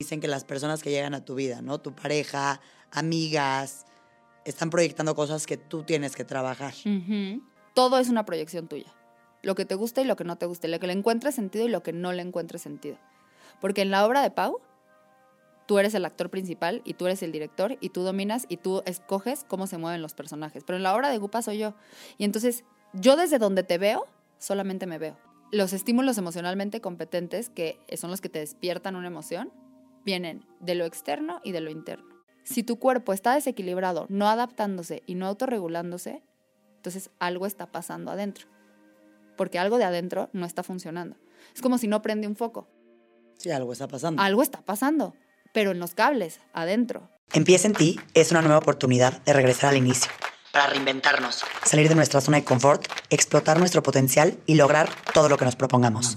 Dicen que las personas que llegan a tu vida, ¿no? Tu pareja, amigas, están proyectando cosas que tú tienes que trabajar. Todo es una proyección tuya. Lo que te gusta y lo que no te gusta, lo que le encuentres sentido y lo que no le encuentres sentido. Porque en la obra de Pau, tú eres el actor principal y tú eres el director y tú dominas y tú escoges cómo se mueven los personajes. Pero en la obra de Gupa soy yo. Y entonces, yo desde donde te veo, solamente me veo. Los estímulos emocionalmente competentes, que son los que te despiertan una emoción, vienen de lo externo y de lo interno. Si tu cuerpo está desequilibrado, no adaptándose y no autorregulándose, entonces algo está pasando adentro. Porque algo de adentro no está funcionando. Es como si no prende un foco. Sí, algo está pasando. Algo está pasando, pero en los cables, adentro. Empieza en ti es una nueva oportunidad de regresar al inicio. Para reinventarnos, salir de nuestra zona de confort, explotar nuestro potencial y lograr todo lo que nos propongamos.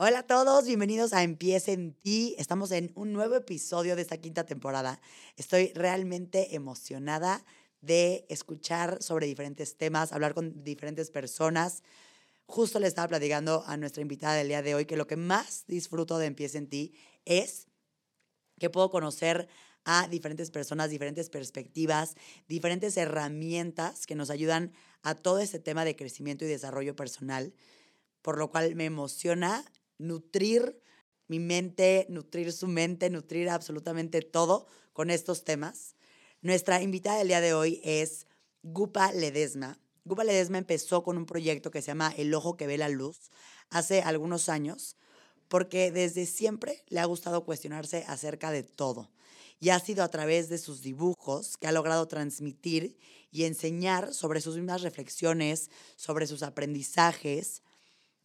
Hola a todos, bienvenidos a Empieza en ti. Estamos en un nuevo episodio de esta quinta temporada. Estoy realmente emocionada de escuchar sobre diferentes temas, hablar con diferentes personas. Justo le estaba platicando a nuestra invitada del día de hoy que lo que más disfruto de Empieza en ti es que puedo conocer a diferentes personas, diferentes perspectivas, diferentes herramientas que nos ayudan a todo este tema de crecimiento y desarrollo personal, por lo cual me emociona nutrir mi mente, nutrir su mente, nutrir absolutamente todo con estos temas. Nuestra invitada del día de hoy es Gupa Ledesma. Gupa Ledesma empezó con un proyecto que se llama El Ojo que ve la luz hace algunos años, porque desde siempre le ha gustado cuestionarse acerca de todo. Y ha sido a través de sus dibujos que ha logrado transmitir y enseñar sobre sus mismas reflexiones, sobre sus aprendizajes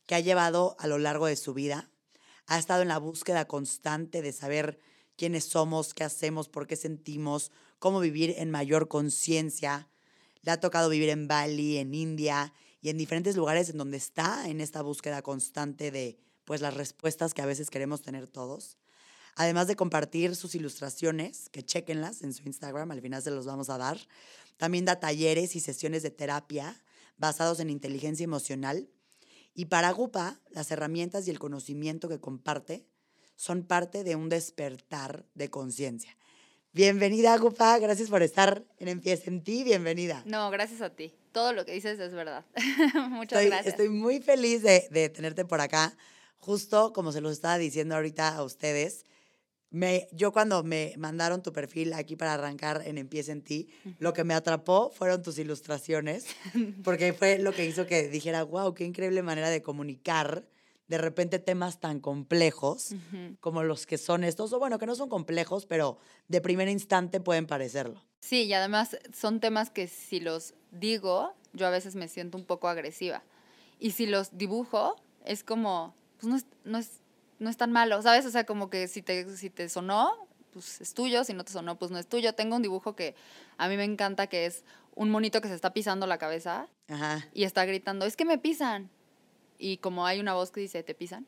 que ha llevado a lo largo de su vida. Ha estado en la búsqueda constante de saber quiénes somos, qué hacemos, por qué sentimos, cómo vivir en mayor conciencia. Le ha tocado vivir en Bali, en India y en diferentes lugares en donde está en esta búsqueda constante de pues las respuestas que a veces queremos tener todos. Además de compartir sus ilustraciones, que chequenlas en su Instagram, al final se los vamos a dar. También da talleres y sesiones de terapia basados en inteligencia emocional. Y para Gupa, las herramientas y el conocimiento que comparte son parte de un despertar de conciencia. Bienvenida, Gupa. Gracias por estar en Empieza en ti. Bienvenida. No, gracias a ti. Todo lo que dices es verdad. Muchas Estoy, gracias. estoy muy feliz de, de tenerte por acá. Justo como se los estaba diciendo ahorita a ustedes, me, yo cuando me mandaron tu perfil aquí para arrancar en Empieza en ti, lo que me atrapó fueron tus ilustraciones, porque fue lo que hizo que dijera, wow, qué increíble manera de comunicar de repente temas tan complejos Ujú. como los que son estos, o bueno, que no son complejos, pero de primer instante pueden parecerlo. Sí, y además son temas que si los digo, yo a veces me siento un poco agresiva. Y si los dibujo, es como, pues no es, no es, no es tan malo, ¿sabes? O sea, como que si te, si te sonó, pues es tuyo, si no te sonó, pues no es tuyo. Tengo un dibujo que a mí me encanta, que es un monito que se está pisando la cabeza Ajá. y está gritando, es que me pisan. Y como hay una voz que dice, ¿te pisan?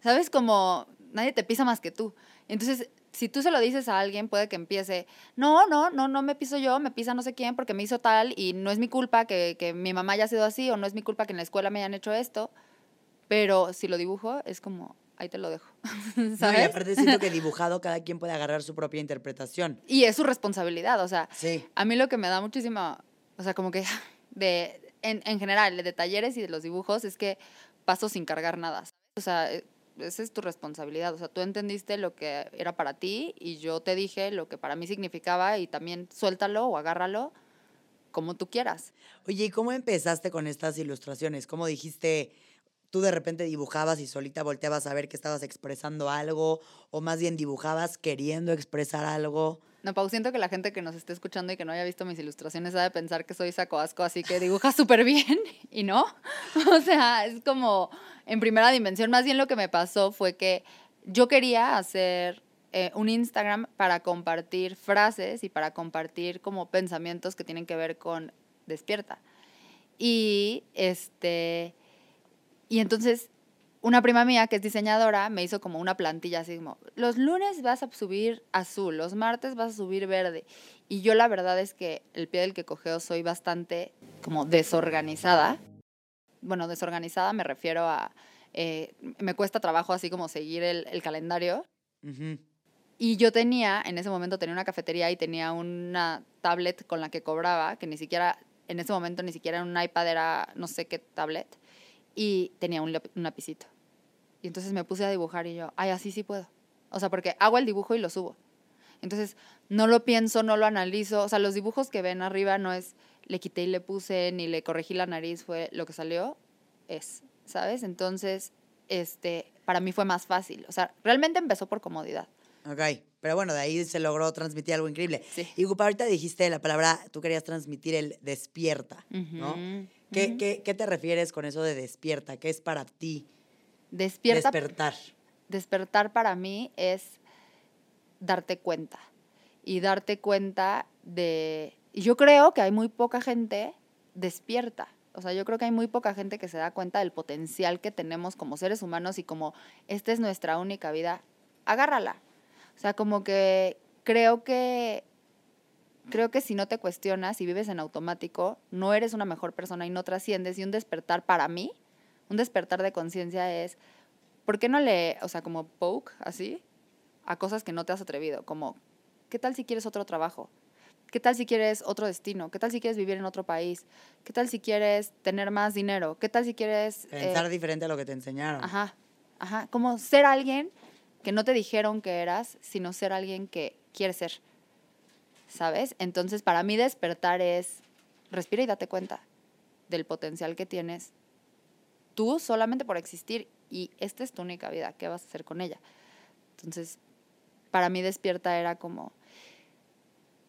¿Sabes? Como nadie te pisa más que tú. Entonces, si tú se lo dices a alguien, puede que empiece, no, no, no, no me piso yo, me pisa no sé quién porque me hizo tal y no es mi culpa que, que mi mamá haya sido así o no es mi culpa que en la escuela me hayan hecho esto. Pero si lo dibujo, es como, ahí te lo dejo. No, y ¿Sabes? aparte siento que dibujado cada quien puede agarrar su propia interpretación. Y es su responsabilidad, o sea, Sí. a mí lo que me da muchísima, o sea, como que de, en, en general, de talleres y de los dibujos, es que paso sin cargar nada. ¿sabes? O sea, eh, esa es tu responsabilidad. O sea, tú entendiste lo que era para ti y yo te dije lo que para mí significaba y también suéltalo o agárralo como tú quieras. Oye, ¿y cómo empezaste con estas ilustraciones? ¿Cómo dijiste, tú de repente dibujabas y solita volteabas a ver que estabas expresando algo? ¿O más bien dibujabas queriendo expresar algo? No, Pau, siento que la gente que nos esté escuchando y que no haya visto mis ilustraciones ha de pensar que soy saco asco, así que dibuja súper bien y no. O sea, es como en primera dimensión. Más bien lo que me pasó fue que yo quería hacer eh, un Instagram para compartir frases y para compartir como pensamientos que tienen que ver con despierta. Y este y entonces una prima mía que es diseñadora me hizo como una plantilla así como, los lunes vas a subir azul, los martes vas a subir verde. Y yo la verdad es que el pie del que cogeo soy bastante como desorganizada. Bueno, desorganizada me refiero a, eh, me cuesta trabajo así como seguir el, el calendario. Y yo tenía, en ese momento tenía una cafetería y tenía una tablet con la que cobraba, que ni siquiera, en ese momento ni siquiera un iPad era no sé qué tablet, y tenía un, un lapicito. Y entonces me puse a dibujar y yo, ay, así sí puedo. O sea, porque hago el dibujo y lo subo. Entonces, no lo pienso, no lo analizo. O sea, los dibujos que ven arriba no es le quité y le puse, ni le corregí la nariz, fue lo que salió, es, ¿sabes? Entonces, este, para mí fue más fácil. O sea, realmente empezó por comodidad. Ok, pero bueno, de ahí se logró transmitir algo increíble. Sí. Y Gupa, ahorita dijiste la palabra, tú querías transmitir el despierta, ¿no? ¿Qué, qué, ¿Qué te refieres con eso de despierta? ¿Qué es para ti? Despierta. Despertar. Despertar para mí es darte cuenta. Y darte cuenta de... Yo creo que hay muy poca gente despierta. O sea, yo creo que hay muy poca gente que se da cuenta del potencial que tenemos como seres humanos y como esta es nuestra única vida. Agárrala. O sea, como que creo que creo que si no te cuestionas y vives en automático, no eres una mejor persona y no trasciendes. Y un despertar para mí un despertar de conciencia es, ¿por qué no le, o sea, como poke, así, a cosas que no te has atrevido? Como, ¿qué tal si quieres otro trabajo? ¿Qué tal si quieres otro destino? ¿Qué tal si quieres vivir en otro país? ¿Qué tal si quieres tener más dinero? ¿Qué tal si quieres... Pensar eh, diferente a lo que te enseñaron. Ajá, ajá. Como ser alguien que no te dijeron que eras, sino ser alguien que quieres ser. ¿Sabes? Entonces, para mí despertar es, respira y date cuenta del potencial que tienes tú solamente por existir y esta es tu única vida, ¿qué vas a hacer con ella? Entonces, para mí despierta era como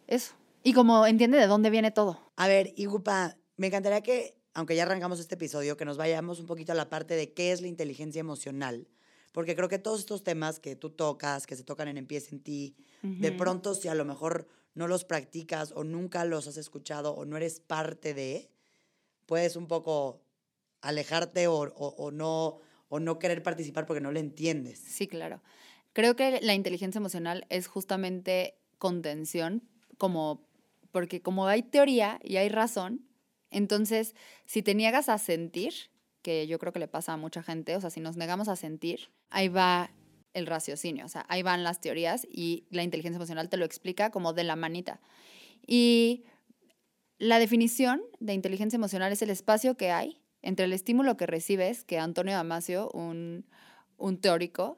eso. Y como entiende de dónde viene todo. A ver, Igupa, me encantaría que, aunque ya arrancamos este episodio, que nos vayamos un poquito a la parte de qué es la inteligencia emocional. Porque creo que todos estos temas que tú tocas, que se tocan en Empieza en ti, de pronto si a lo mejor no los practicas o nunca los has escuchado o no eres parte de, puedes un poco alejarte o, no, o no querer participar porque no le entiendes. Sí, claro. Creo que la inteligencia emocional es justamente contención, como, porque como hay teoría y hay razón, entonces si te niegas a sentir, que yo creo que le pasa a mucha gente, o sea, si nos negamos a sentir, ahí va el raciocinio, o sea, ahí van las teorías y la inteligencia emocional te lo explica como de la manita. Y la definición de inteligencia emocional es el espacio que hay entre el estímulo que recibes, que Antonio Damasio, un, teórico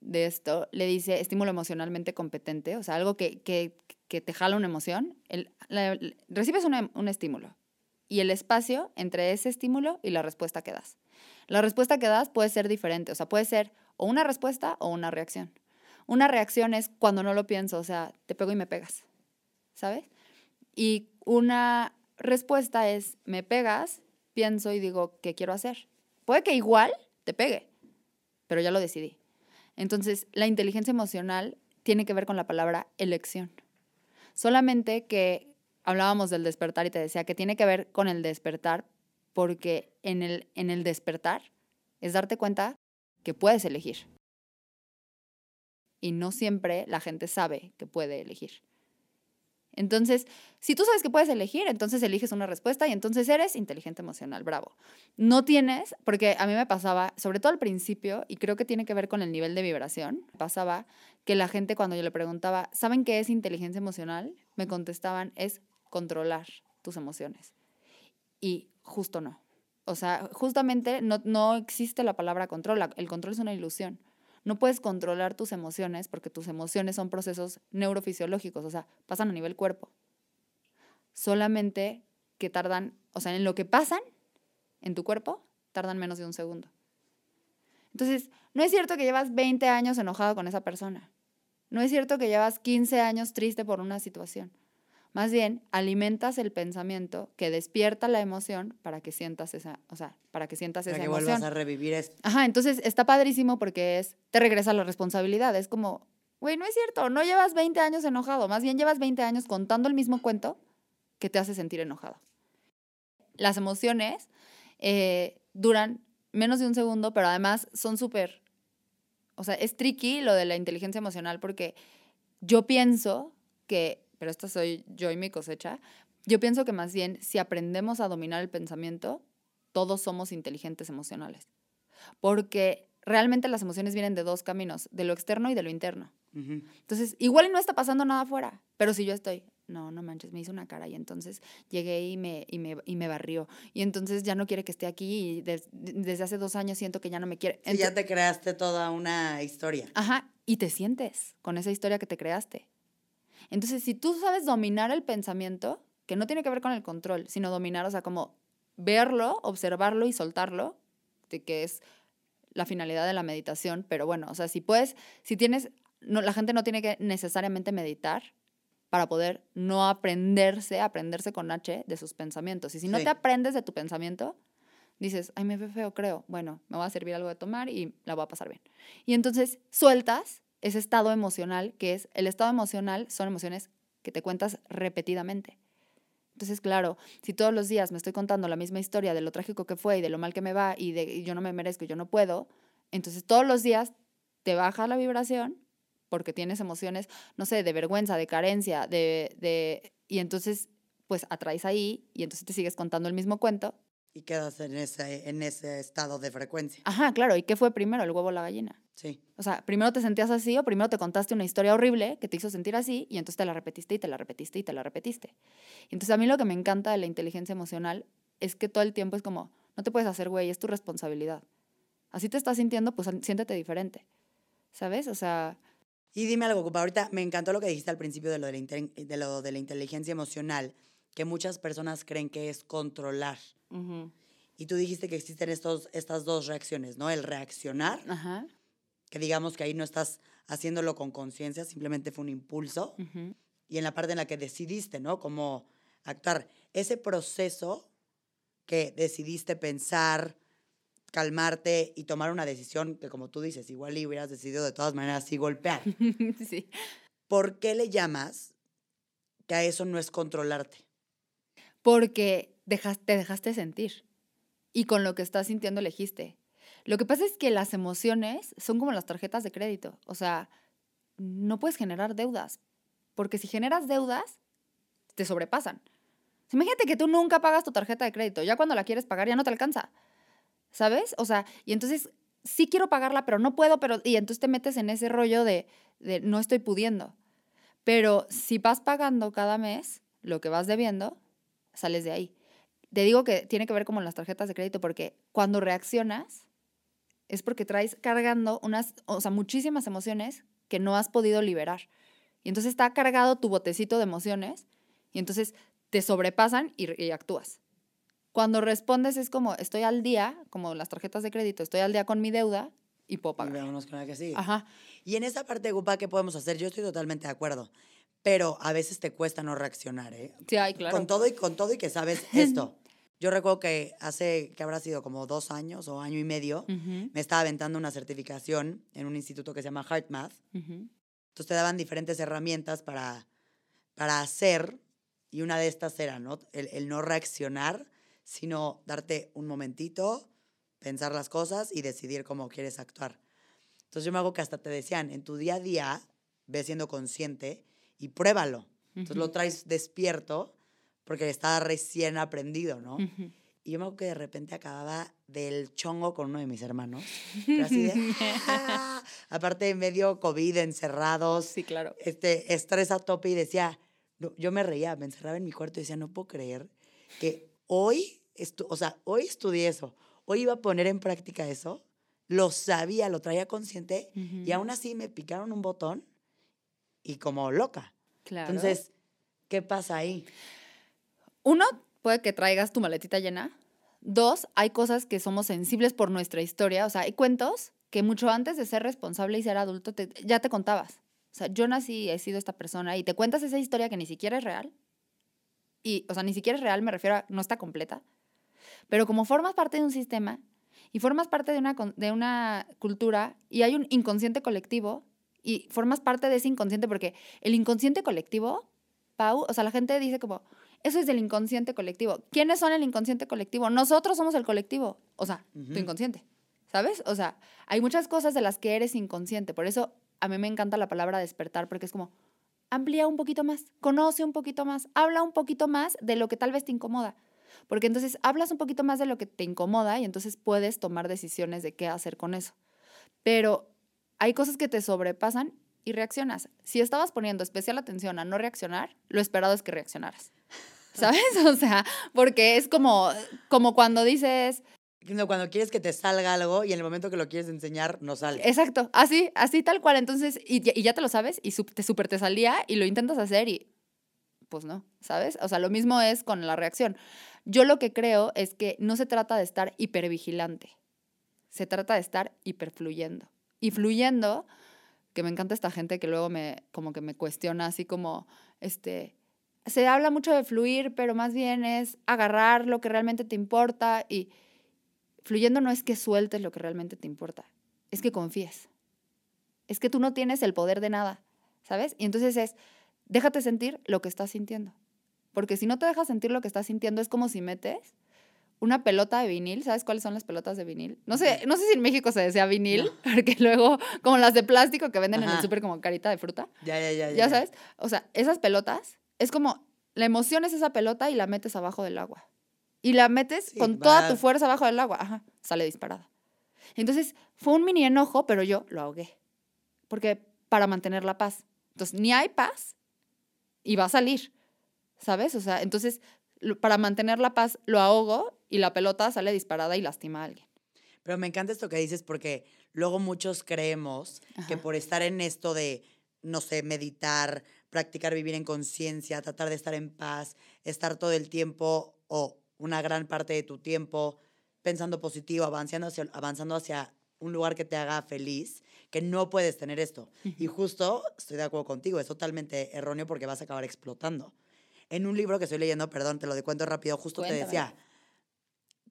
de esto, le dice estímulo emocionalmente competente, o sea, algo que, te jala una emoción, recibes un estímulo y el espacio entre ese estímulo y la respuesta que das. La respuesta que das puede ser diferente, o sea, puede ser o una respuesta o una reacción. Una reacción es cuando no lo pienso, o sea, te pego y me pegas, ¿sabes? Y una respuesta es me pegas pienso y digo, ¿qué quiero hacer? Puede que igual te pegue, pero ya lo decidí. Entonces, la inteligencia emocional tiene que ver con la palabra elección. Solamente que hablábamos del despertar y te decía que tiene que ver con el despertar porque en el, en el despertar es darte cuenta que puedes elegir. Y no siempre la gente sabe que puede elegir. Entonces, si tú sabes que puedes elegir, entonces eliges una respuesta y entonces eres inteligente emocional, bravo. No tienes, porque a mí me pasaba, sobre todo al principio, y creo que tiene que ver con el nivel de vibración, pasaba que la gente cuando yo le preguntaba, ¿saben qué es inteligencia emocional? Me contestaban, es controlar tus emociones. Y justo no. O sea, justamente no, no existe la palabra control, el control es una ilusión. No puedes controlar tus emociones porque tus emociones son procesos neurofisiológicos, o sea, pasan a nivel cuerpo. Solamente que tardan, o sea, en lo que pasan en tu cuerpo, tardan menos de un segundo. Entonces, no es cierto que llevas 20 años enojado con esa persona. No es cierto que llevas 15 años triste por una situación. Más bien, alimentas el pensamiento que despierta la emoción para que sientas esa, o sea, para que sientas esa emoción. a revivir esto. Ajá, entonces está padrísimo porque es, te regresa la responsabilidad. Es como, Güey, no es cierto, no llevas 20 años enojado, más bien llevas 20 años contando el mismo cuento que te hace sentir enojado. Las emociones eh, duran menos de un segundo, pero además son súper, o sea, es tricky lo de la inteligencia emocional porque yo pienso que, pero esta soy yo y mi cosecha, yo pienso que más bien si aprendemos a dominar el pensamiento, todos somos inteligentes emocionales. Porque realmente las emociones vienen de dos caminos, de lo externo y de lo interno. Entonces, igual no está pasando nada afuera, pero si yo estoy, no, no manches, me hizo una cara y entonces llegué y me, y me, y me barrió. Y entonces ya no quiere que esté aquí y desde hace dos años siento que ya no me quiere. y ya te creaste toda una historia. Ajá, y te sientes con esa historia que te creaste. Entonces, si tú sabes dominar el pensamiento, que no tiene que ver con el control, sino dominar, o sea, como verlo, observarlo y soltarlo, de que es la finalidad de la meditación, pero bueno, o sea, si puedes, si tienes, no, la gente no tiene que necesariamente meditar para poder no aprenderse, aprenderse con H de sus pensamientos. Y si no te aprendes de tu pensamiento, dices, ay, me ve feo, creo, bueno, me va a servir algo de tomar y la voy a pasar bien. Y entonces sueltas ese estado emocional, que es, el estado emocional son emociones que te cuentas repetidamente. Entonces, claro, si todos los días me estoy contando la misma historia de lo trágico que fue y de lo mal que me va y de yo no me merezco y yo no puedo, entonces todos los días te baja la vibración porque tienes emociones, no sé, de vergüenza, de carencia, de, de y entonces pues atraes ahí y entonces te sigues contando el mismo cuento. Y quedas en ese, en ese estado de frecuencia. Ajá, claro. ¿Y qué fue primero, el huevo o la gallina? Sí. O sea, primero te sentías así o primero te contaste una historia horrible que te hizo sentir así y entonces te la repetiste y te la repetiste y te la repetiste. Entonces a mí lo que me encanta de la inteligencia emocional es que todo el tiempo es como, no te puedes hacer güey, es tu responsabilidad. Así te estás sintiendo, pues siéntete diferente. ¿Sabes? O sea... Y dime algo, Ahorita me encantó lo que dijiste al principio de lo de la, de lo de la inteligencia emocional, que muchas personas creen que es controlar. Y tú dijiste que existen estos, estas dos reacciones, ¿no? El reaccionar, que digamos que ahí no estás haciéndolo con conciencia, simplemente fue un impulso. Y en la parte en la que decidiste, ¿no? Cómo actuar. Ese proceso que decidiste pensar, calmarte y tomar una decisión que, como tú dices, igual y hubieras decidido de todas maneras sí golpear. sí. ¿Por qué le llamas que a eso no es controlarte? Porque dejaste, te dejaste sentir y con lo que estás sintiendo elegiste. Lo que pasa es que las emociones son como las tarjetas de crédito. O sea, no puedes generar deudas. Porque si generas deudas, te sobrepasan. Imagínate que tú nunca pagas tu tarjeta de crédito. Ya cuando la quieres pagar ya no te alcanza. ¿Sabes? O sea, y entonces sí quiero pagarla, pero no puedo, pero... Y entonces te metes en ese rollo de, de no estoy pudiendo. Pero si vas pagando cada mes lo que vas debiendo, sales de ahí. Te digo que tiene que ver como las tarjetas de crédito porque cuando reaccionas es porque traes cargando unas, o sea, muchísimas emociones que no has podido liberar. Y entonces está cargado tu botecito de emociones y entonces te sobrepasan y, actúas. Cuando respondes es como, estoy al día, como las tarjetas de crédito, estoy al día con mi deuda y puedo pagar. Y con la que sigue. Ajá. Y en esa parte, Gupa, ¿qué podemos hacer? Yo estoy totalmente de acuerdo pero a veces te cuesta no reaccionar, ¿eh? Sí, claro. Con todo y con todo y que sabes esto. Yo recuerdo que hace, que habrá sido como dos años o año y medio, me estaba aventando una certificación en un instituto que se llama HeartMath. Entonces te daban diferentes herramientas para, para hacer, y una de estas era ¿no? El, el, no reaccionar, sino darte un momentito, pensar las cosas y decidir cómo quieres actuar. Entonces yo me hago que hasta te decían, en tu día a día, ve siendo consciente y pruébalo. Entonces lo traes despierto porque estaba recién aprendido, ¿no? Y yo me acuerdo que de repente acababa del chongo con uno de mis hermanos. Pero así de, ¡ah! aparte medio COVID, encerrados. Sí, claro. Este, estrés a tope y decía, yo me reía, me encerraba en mi cuarto y decía, no puedo creer que hoy, o sea, hoy estudié eso, hoy iba a poner en práctica eso, lo sabía, lo traía consciente y aún así me picaron un botón y como loca. Claro. Entonces, ¿qué pasa ahí? Uno, puede que traigas tu maletita llena. Dos, hay cosas que somos sensibles por nuestra historia. O sea, hay cuentos que mucho antes de ser responsable y ser adulto ya te contabas. O sea, yo nací y he sido esta persona y te cuentas esa historia que ni siquiera es real. Y, o sea, ni siquiera es real, me refiero a no está completa. Pero como formas parte de un sistema y formas parte de una, de una cultura y hay un inconsciente colectivo y formas parte de ese inconsciente porque el inconsciente colectivo, Pau, o sea, la gente dice como, eso es del inconsciente colectivo. ¿Quiénes son el inconsciente colectivo? Nosotros somos el colectivo, o sea, tu inconsciente, ¿sabes? O sea, hay muchas cosas de las que eres inconsciente, por eso a mí me encanta la palabra despertar porque es como, amplía un poquito más, conoce un poquito más, habla un poquito más de lo que tal vez te incomoda. Porque entonces hablas un poquito más de lo que te incomoda y entonces puedes tomar decisiones de qué hacer con eso. Pero hay cosas que te sobrepasan y reaccionas. Si estabas poniendo especial atención a no reaccionar, lo esperado es que reaccionaras. ¿Sabes? O sea, porque es como, como cuando dices... Cuando quieres que te salga algo y en el momento que lo quieres enseñar, no sale. Exacto, así, así tal cual. Entonces, y, ya te lo sabes y te súper te salía y lo intentas hacer y pues no, ¿sabes? O sea, lo mismo es con la reacción. Yo lo que creo es que no se trata de estar hipervigilante, se trata de estar hiperfluyendo. Y fluyendo, que me encanta esta gente que luego me, como que me cuestiona así como, este, se habla mucho de fluir, pero más bien es agarrar lo que realmente te importa y fluyendo no es que sueltes lo que realmente te importa, es que confíes. Es que tú no tienes el poder de nada, ¿sabes? Y entonces es, déjate sentir lo que estás sintiendo. Porque si no te dejas sentir lo que estás sintiendo, es como si metes una pelota de vinil. ¿Sabes cuáles son las pelotas de vinil? No sé, no sé si en México se decía vinil, porque luego, como las de plástico que venden en el súper como carita de fruta. Ya, ya, ya, ya. Ya sabes. O sea, esas pelotas es como la emoción es esa pelota y la metes abajo del agua. Y la metes con toda tu fuerza abajo del agua. Ajá, sale disparada. Entonces, fue un mini enojo, pero yo lo ahogué. Porque para mantener la paz. Entonces, ni hay paz y va a salir. ¿sabes? O sea, entonces para mantener la paz lo ahogo y la pelota sale disparada y lastima a alguien. Pero me encanta esto que dices porque luego muchos creemos que por estar en esto de, no sé, meditar, practicar vivir en conciencia, tratar de estar en paz, estar todo el tiempo o una gran parte de tu tiempo pensando positivo, avanzando hacia, avanzando hacia un lugar que te haga feliz, que no puedes tener esto. Y justo, estoy de acuerdo contigo, es totalmente erróneo porque vas a acabar explotando. En un libro que estoy leyendo, perdón, te lo cuento rápido, justo te decía,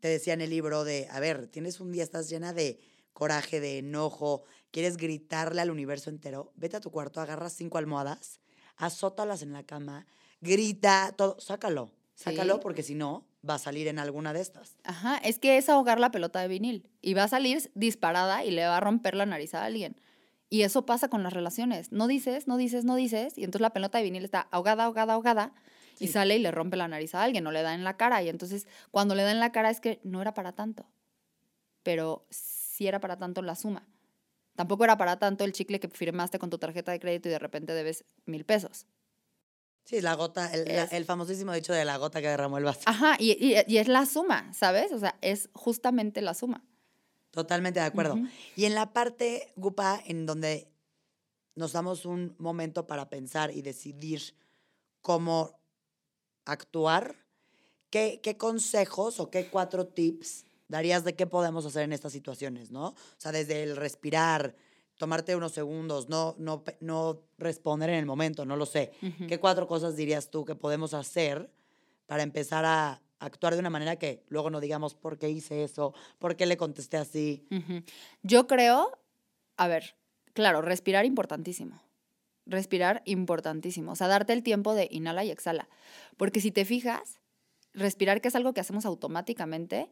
te decía en el libro de, a ver, tienes un día, estás llena de coraje, de enojo, quieres gritarle al universo entero, vete a tu cuarto, agarra cinco almohadas, azótalas en la cama, grita, todo, sácalo, sácalo porque si no, va a salir en alguna de estas. Ajá, es que es ahogar la pelota de vinil y va a salir disparada y le va a romper la nariz a alguien. Y eso pasa con las relaciones. No dices, no dices, no dices, y entonces la pelota de vinil está ahogada, ahogada, ahogada, y sale y le rompe la nariz a alguien o le da en la cara. Y entonces cuando le da en la cara es que no era para tanto, pero sí era para tanto la suma. Tampoco era para tanto el chicle que firmaste con tu tarjeta de crédito y de repente debes mil pesos. Sí, la gota, el, famosísimo dicho de la gota que derramó el vaso. Ajá, y, y, es la suma, ¿sabes? O sea, es justamente la suma. Totalmente de acuerdo. Y en la parte, Gupa, en donde nos damos un momento para pensar y decidir cómo actuar, ¿qué, ¿qué consejos o qué cuatro tips darías de qué podemos hacer en estas situaciones, ¿no? O sea, desde el respirar, tomarte unos segundos, no, no, no responder en el momento, no lo sé. ¿Qué cuatro cosas dirías tú que podemos hacer para empezar a actuar de una manera que luego no digamos por qué hice eso, por qué le contesté así? Yo creo, a ver, claro, respirar importantísimo respirar importantísimo. O sea, darte el tiempo de inhala y exhala. Porque si te fijas, respirar, que es algo que hacemos automáticamente,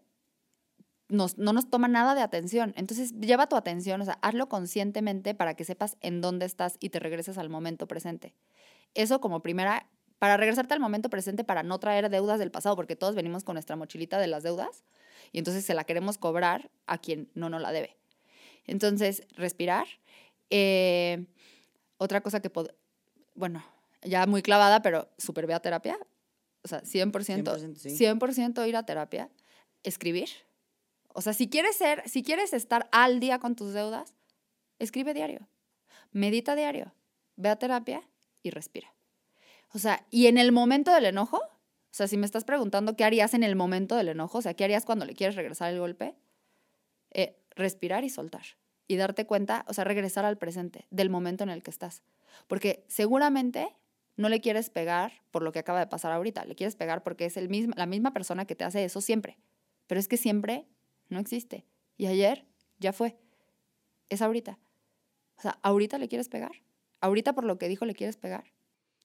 no nos toma nada de atención. Entonces, lleva tu atención, o sea, hazlo conscientemente para que sepas en dónde estás y te regreses al momento presente. Eso como primera, para regresarte al momento presente, para no traer deudas del pasado, porque todos venimos con nuestra mochilita de las deudas y entonces se la queremos cobrar a quien no nos la debe. Entonces, respirar. Eh, otra cosa que, bueno, ya muy clavada, pero súper ve a terapia. O sea, 100%, 100%, sí. 100 ir a terapia. Escribir. O sea, si quieres ser, si quieres estar al día con tus deudas, escribe diario. Medita diario. Ve a terapia y respira. O sea, y en el momento del enojo, o sea, si me estás preguntando qué harías en el momento del enojo, o sea, qué harías cuando le quieres regresar el golpe, eh, respirar y soltar y darte cuenta, o sea, regresar al presente, del momento en el que estás. Porque seguramente no le quieres pegar por lo que acaba de pasar ahorita, le quieres pegar porque es el mismo, la misma persona que te hace eso siempre. Pero es que siempre no existe. Y ayer ya fue. Es ahorita. O sea, ¿ahorita le quieres pegar? ¿Ahorita por lo que dijo le quieres pegar?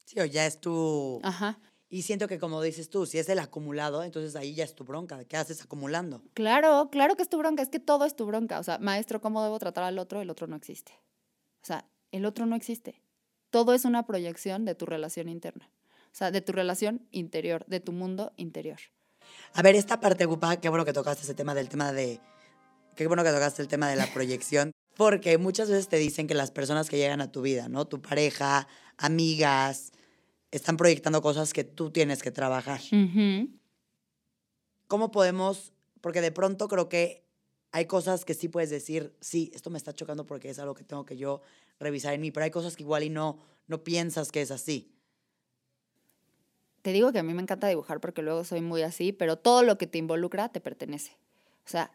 Sí, o ya es tu... Ajá. Y siento que como dices tú, si es el acumulado, entonces ahí ya es tu bronca. ¿Qué haces acumulando? Claro, claro que es tu bronca, es que todo es tu bronca. O sea, maestro, ¿cómo debo tratar al otro? El otro no existe. O sea, el otro no existe. Todo es una proyección de tu relación interna. O sea, de tu relación interior, de tu mundo interior. A ver, esta parte, Gupa, qué bueno que tocaste ese tema del tema de... Qué bueno que tocaste el tema de la proyección. Porque muchas veces te dicen que las personas que llegan a tu vida, ¿no? Tu pareja, amigas, están proyectando cosas que tú tienes que trabajar. ¿Cómo podemos? Porque de pronto creo que hay cosas que sí puedes decir, sí, esto me está chocando porque es algo que tengo que yo revisar en mí, pero hay cosas que igual y no, no piensas que es así. Te digo que a mí me encanta dibujar porque luego soy muy así, pero todo lo que te involucra te pertenece. O sea,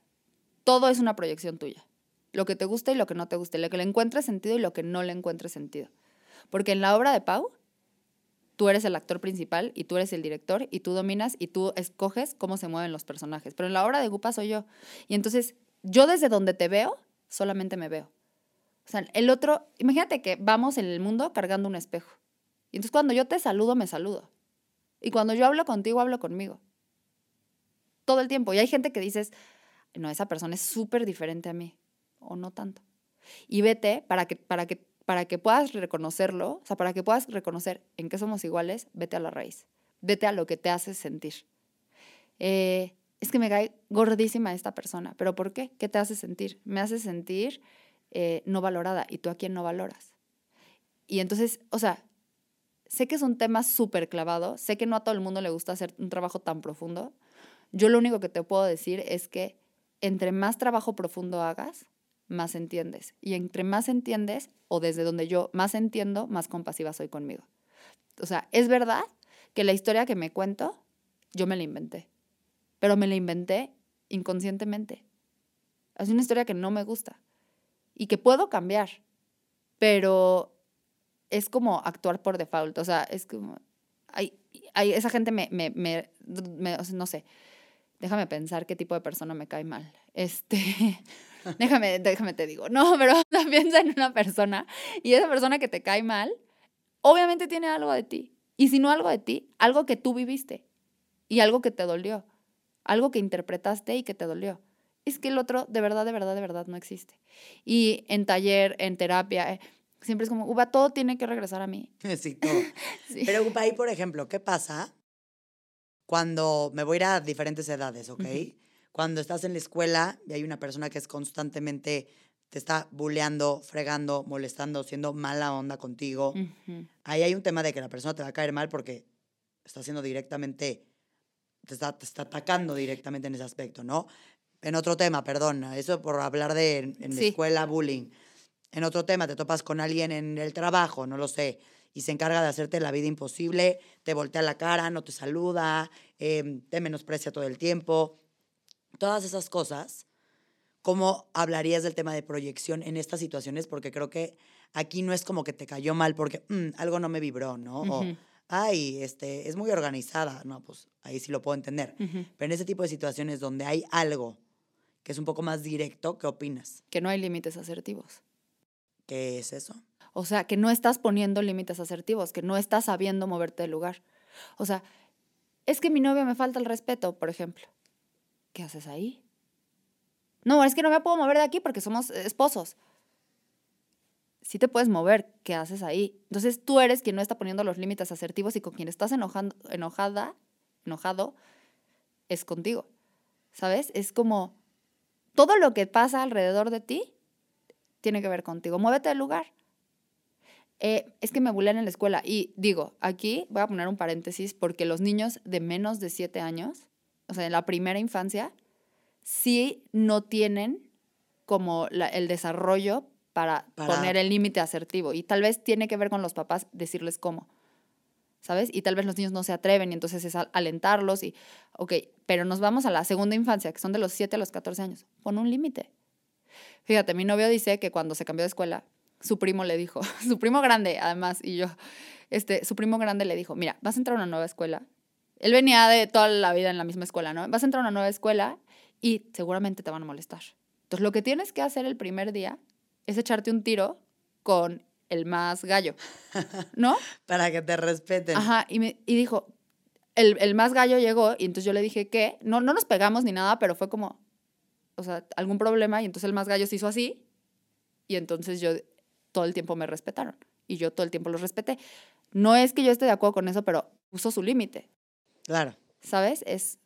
todo es una proyección tuya. Lo que te gusta y lo que no te gusta, lo que le encuentres sentido y lo que no le encuentres sentido. Porque en la obra de Pau, tú eres el actor principal y tú eres el director y tú dominas y tú escoges cómo se mueven los personajes. Pero en la obra de Gupa soy yo. Y entonces yo desde donde te veo, solamente me veo. O sea, el otro, imagínate que vamos en el mundo cargando un espejo. Y entonces cuando yo te saludo, me saludo. Y cuando yo hablo contigo, hablo conmigo. Todo el tiempo. Y hay gente que dices, no, esa persona es súper diferente a mí. O no tanto. Y vete para que, para que, para que puedas reconocerlo, o sea, para que puedas reconocer en qué somos iguales, vete a la raíz. Vete a lo que te hace sentir. Eh, es que me cae gordísima esta persona. ¿Pero por qué? ¿Qué te hace sentir? Me hace sentir eh, no valorada. ¿Y tú a quién no valoras? Y entonces, o sea, sé que es un tema súper clavado, sé que no a todo el mundo le gusta hacer un trabajo tan profundo. Yo lo único que te puedo decir es que entre más trabajo profundo hagas, más entiendes. Y entre más entiendes, o desde donde yo más entiendo, más compasiva soy conmigo. O sea, es verdad que la historia que me cuento, yo me la inventé pero me la inventé inconscientemente. Es una historia que no me gusta y que puedo cambiar, pero es como actuar por default, o sea, es como, hay, hay, esa gente me, me, me, no sé, déjame pensar qué tipo de persona me cae mal. Este, déjame, déjame te digo, no, pero piensa en una persona y esa persona que te cae mal, obviamente tiene algo de ti. Y si no algo de ti, algo que tú viviste y algo que te dolió algo que interpretaste y que te dolió. Es que el otro de verdad, de verdad, de verdad no existe. Y en taller, en terapia, eh, siempre es como, Uba, todo tiene que regresar a mí. Sí, todo. Pero Uba, ahí, por ejemplo, ¿qué pasa cuando me voy a ir a diferentes edades, ok? Cuando estás en la escuela y hay una persona que es constantemente te está bulleando, fregando, molestando, siendo mala onda contigo. Ahí hay un tema de que la persona te va a caer mal porque está haciendo directamente te está, atacando directamente en ese aspecto, ¿no? En otro tema, perdón, eso por hablar de en, la escuela, bullying. En otro tema, te topas con alguien en el trabajo, no lo sé, y se encarga de hacerte la vida imposible, te voltea la cara, no te saluda, em, te menosprecia todo el tiempo. Todas esas cosas, ¿cómo hablarías del tema de proyección en estas situaciones? Porque creo que aquí no es como que te cayó mal porque mm, algo no me vibró, ¿no? ay, este, es muy organizada, no, pues ahí sí lo puedo entender. Pero en ese tipo de situaciones donde hay algo que es un poco más directo, ¿qué opinas? Que no hay límites asertivos. ¿Qué es eso? O sea, que no estás poniendo límites asertivos, que no estás sabiendo moverte del lugar. O sea, es que mi novio me falta el respeto, por ejemplo. ¿Qué haces ahí? No, es que no me puedo mover de aquí porque somos esposos si te puedes mover, ¿qué haces ahí? Entonces tú eres quien no está poniendo los límites asertivos y con quien estás enojando, enojada, enojado, es contigo. ¿Sabes? Es como todo lo que pasa alrededor de ti tiene que ver contigo. Muévete del lugar. Eh, es que me bulean en la escuela. Y digo, aquí voy a poner un paréntesis porque los niños de menos de siete años, o sea, en la primera infancia, sí no tienen como el desarrollo para, poner el límite asertivo. Y tal vez tiene que ver con los papás decirles cómo. ¿Sabes? Y tal vez los niños no se atreven y entonces es alentarlos y, ok, pero nos vamos a la segunda infancia, que son de los 7 a los 14 años. Pon un límite. Fíjate, mi novio dice que cuando se cambió de escuela, su primo le dijo, su primo grande además, y yo, este, su primo grande le dijo, mira, vas a entrar a una nueva escuela. Él venía de toda la vida en la misma escuela, ¿no? Vas a entrar a una nueva escuela y seguramente te van a molestar. Entonces, lo que tienes que hacer el primer día es echarte un tiro con el más gallo, ¿no? Para que te respeten. Ajá, y, me, y dijo, el, el más gallo llegó y entonces yo le dije que, no, no nos pegamos ni nada, pero fue como, o sea, algún problema y entonces el más gallo se hizo así y entonces yo todo el tiempo me respetaron y yo todo el tiempo los respeté. No es que yo esté de acuerdo con eso, pero puso su límite, Claro. ¿sabes? Es,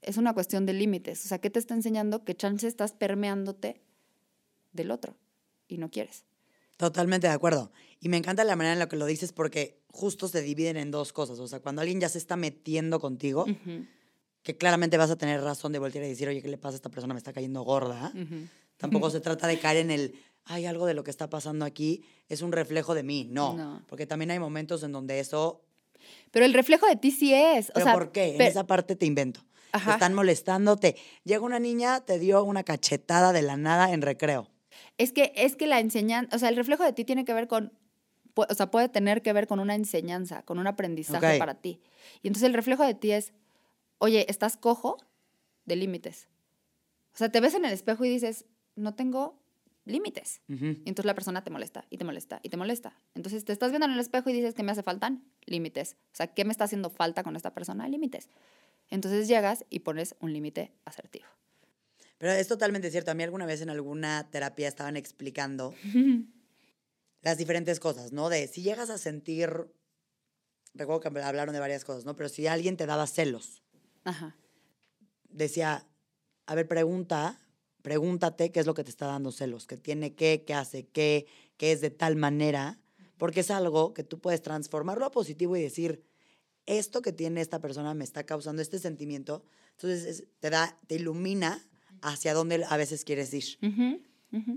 es una cuestión de límites. O sea, ¿qué te está enseñando? Que chance estás permeándote del otro y no quieres. Totalmente de acuerdo. Y me encanta la manera en la que lo dices porque justo se dividen en dos cosas. O sea, cuando alguien ya se está metiendo contigo, que claramente vas a tener razón de voltear y decir, oye, ¿qué le pasa a esta persona? Me está cayendo gorda. Tampoco se trata de caer en el, hay algo de lo que está pasando aquí, es un reflejo de mí. No. No. Porque también hay momentos en donde eso. Pero el reflejo de ti sí es. O ¿Pero sea, por qué? En esa parte te invento. Te Ajá. están molestándote. Llega una niña, te dio una cachetada de la nada en recreo. Es que, es que la enseñanza, o sea, el reflejo de ti tiene que ver con, o sea, puede tener que ver con una enseñanza, con un aprendizaje para ti. Y entonces el reflejo de ti es, oye, estás cojo de límites. O sea, te ves en el espejo y dices, no tengo límites. Ujú. Y entonces la persona te molesta y te molesta y te molesta. Entonces te estás viendo en el espejo y dices que me hace faltan límites. O sea, ¿qué me está haciendo falta con esta persona? Límites. Entonces llegas y pones un límite asertivo. Pero es totalmente cierto. A mí alguna vez en alguna terapia estaban explicando las diferentes cosas, ¿no? De si llegas a sentir, recuerdo que hablaron de varias cosas, ¿no? Pero si alguien te daba celos, Ajá. decía, a ver, pregunta, pregúntate qué es lo que te está dando celos, qué tiene qué, qué hace qué, qué es de tal manera, porque es algo que tú puedes transformarlo a positivo y decir, esto que tiene esta persona me está causando este sentimiento, entonces es- te da, te ilumina hacia dónde a veces quieres ir.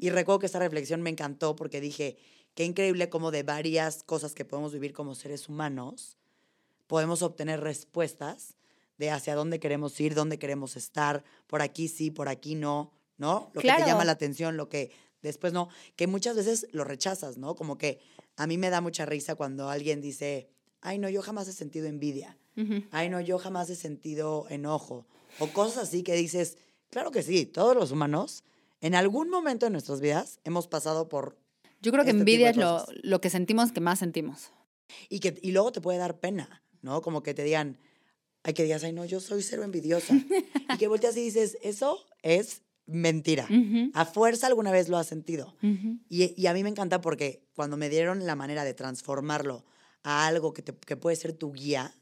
Y recuerdo que esta reflexión me encantó porque dije, qué increíble como de varias cosas que podemos vivir como seres humanos, podemos obtener respuestas de hacia dónde queremos ir, dónde queremos estar, por aquí sí, por aquí no, ¿no? Lo que te llama la atención, lo que después no, que muchas veces lo rechazas, ¿no? Como que a mí me da mucha risa cuando alguien dice, ay, no, yo jamás he sentido envidia, ay, no, yo jamás he sentido enojo, o cosas así que dices, claro que sí, todos los humanos, en algún momento de nuestras vidas hemos pasado por, Yo creo que este envidia es lo, lo que sentimos que más sentimos. y, que, y luego te puede dar pena, ¿no? Como que te digan, ay, que digas, ay, no, yo soy cero envidiosa. y que volteas y dices, eso es mentira. A fuerza alguna vez lo has sentido. Y, y a mí me encanta porque cuando me dieron la manera de transformarlo a algo que, te- que puede ser tu guía,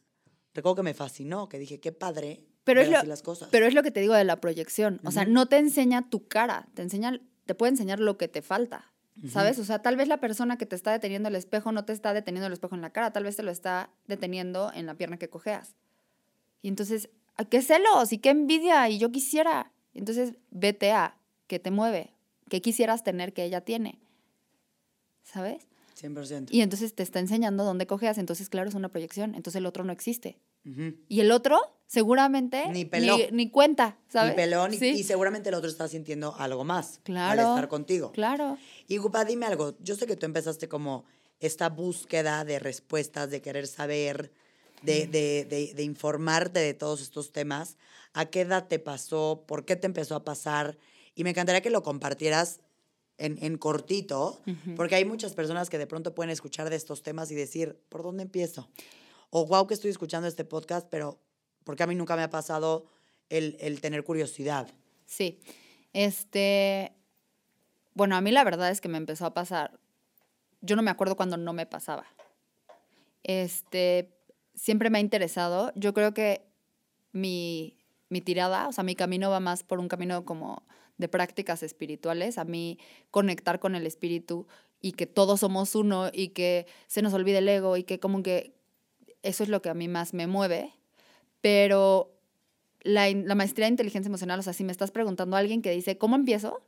recuerdo que me fascinó, que dije, qué padre Pero es, lo, así las cosas. pero es lo que te digo de la proyección. O sea, Ujú. no te enseña tu cara, te enseña, te puede enseñar lo que te falta. ¿Sabes? O sea, tal vez la persona que te está deteniendo el espejo no te está deteniendo el espejo en la cara, tal vez te lo está deteniendo en la pierna que cojeas. Y entonces, ¿a qué celos? ¿Y qué envidia? Y yo quisiera. Entonces, vete a qué te mueve, qué quisieras tener que ella tiene. ¿Sabes? 100%. Y entonces te está enseñando dónde cojeas, entonces, claro, es una proyección, entonces el otro no existe. Y el otro, seguramente, Ni peló. ni, ni cuenta, ¿sabes? Y pelón, y- Sí, y, seguramente el otro está sintiendo algo más Claro. al estar contigo. Claro. Y Gupa, dime algo. Yo sé que tú empezaste como esta búsqueda de respuestas, de querer saber, de, de, de, de informarte de todos estos temas. ¿A qué edad te pasó? ¿Por qué te empezó a pasar? Y me encantaría que lo compartieras en, en cortito, porque hay muchas personas que de pronto pueden escuchar de estos temas y decir, ¿por dónde empiezo? O wow, que estoy escuchando este podcast, pero porque a mí nunca me ha pasado el, el tener curiosidad. Sí. Este. Bueno, a mí la verdad es que me empezó a pasar. Yo no me acuerdo cuando no me pasaba. Este. Siempre me ha interesado. Yo creo que mi, mi tirada, o sea, mi camino va más por un camino como de prácticas espirituales. A mí conectar con el espíritu y que todos somos uno y que se nos olvide el ego y que como que eso es lo que a mí más me mueve. Pero la, la maestría de inteligencia emocional, o sea, si me estás preguntando a alguien que dice, ¿cómo empiezo?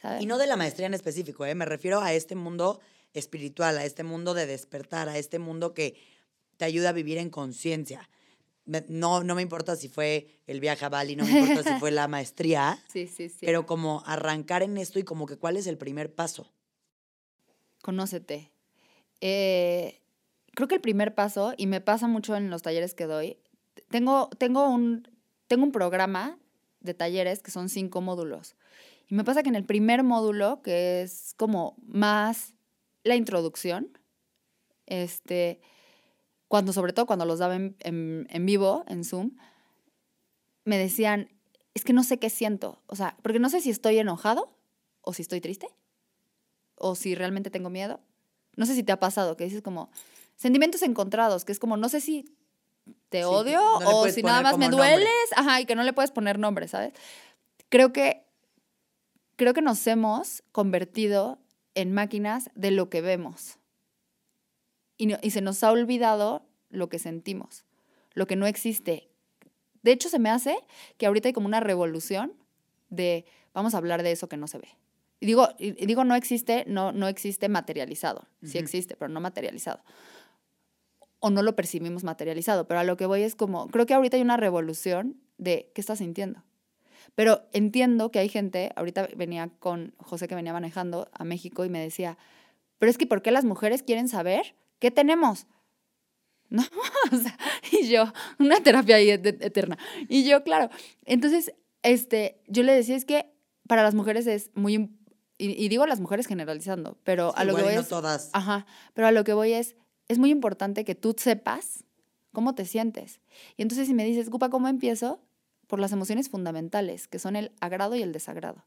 ¿Sabes? Y no de la maestría en específico, ¿eh? me refiero a este mundo espiritual, a este mundo de despertar, a este mundo que te ayuda a vivir en conciencia. No, no me importa si fue el viaje a Bali, no me importa si fue la maestría, Sí, sí, sí. pero como arrancar en esto y como que cuál es el primer paso. Conócete. Eh, creo que el primer paso, y me pasa mucho en los talleres que doy, tengo, tengo, un, tengo un programa de talleres que son cinco módulos. Y me pasa que en el primer módulo, que es como más la introducción, este, cuando, sobre todo cuando los daba en, en, en vivo, en Zoom, me decían, es que no sé qué siento. O sea, porque no sé si estoy enojado o si estoy triste o si realmente tengo miedo. No sé si te ha pasado que dices como sentimientos encontrados, que es como no sé si te Sí, odio no o si nada más me nombre. dueles, ajá, y que no le puedes poner nombre, ¿sabes? Creo que creo que nos hemos convertido en máquinas de lo que vemos. Y, no- y se nos ha olvidado lo que sentimos, lo que no existe. De hecho, se me hace que ahorita hay como una revolución de vamos a hablar de eso que no se ve. Y digo, y digo no existe, no, no existe materializado. Sí Ujú. existe, pero no materializado. O no lo percibimos materializado. Pero a lo que voy es como, creo que ahorita hay una revolución de qué estás sintiendo. Pero entiendo que hay gente, ahorita venía con José que venía manejando a México y me decía, pero es que ¿por qué las mujeres quieren saber qué tenemos? ¿No? O sea, y yo, una terapia ahí et- eterna. Y yo, claro. Entonces, este, yo le decía, es que para las mujeres es muy, y, y digo las mujeres generalizando, pero a lo que Igual voy no es, todas. Ajá, pero a lo que voy es, es muy importante que tú sepas cómo te sientes. Y entonces si me dices, Gupa, ¿cómo empiezo? Por las emociones fundamentales, que son el agrado y el desagrado.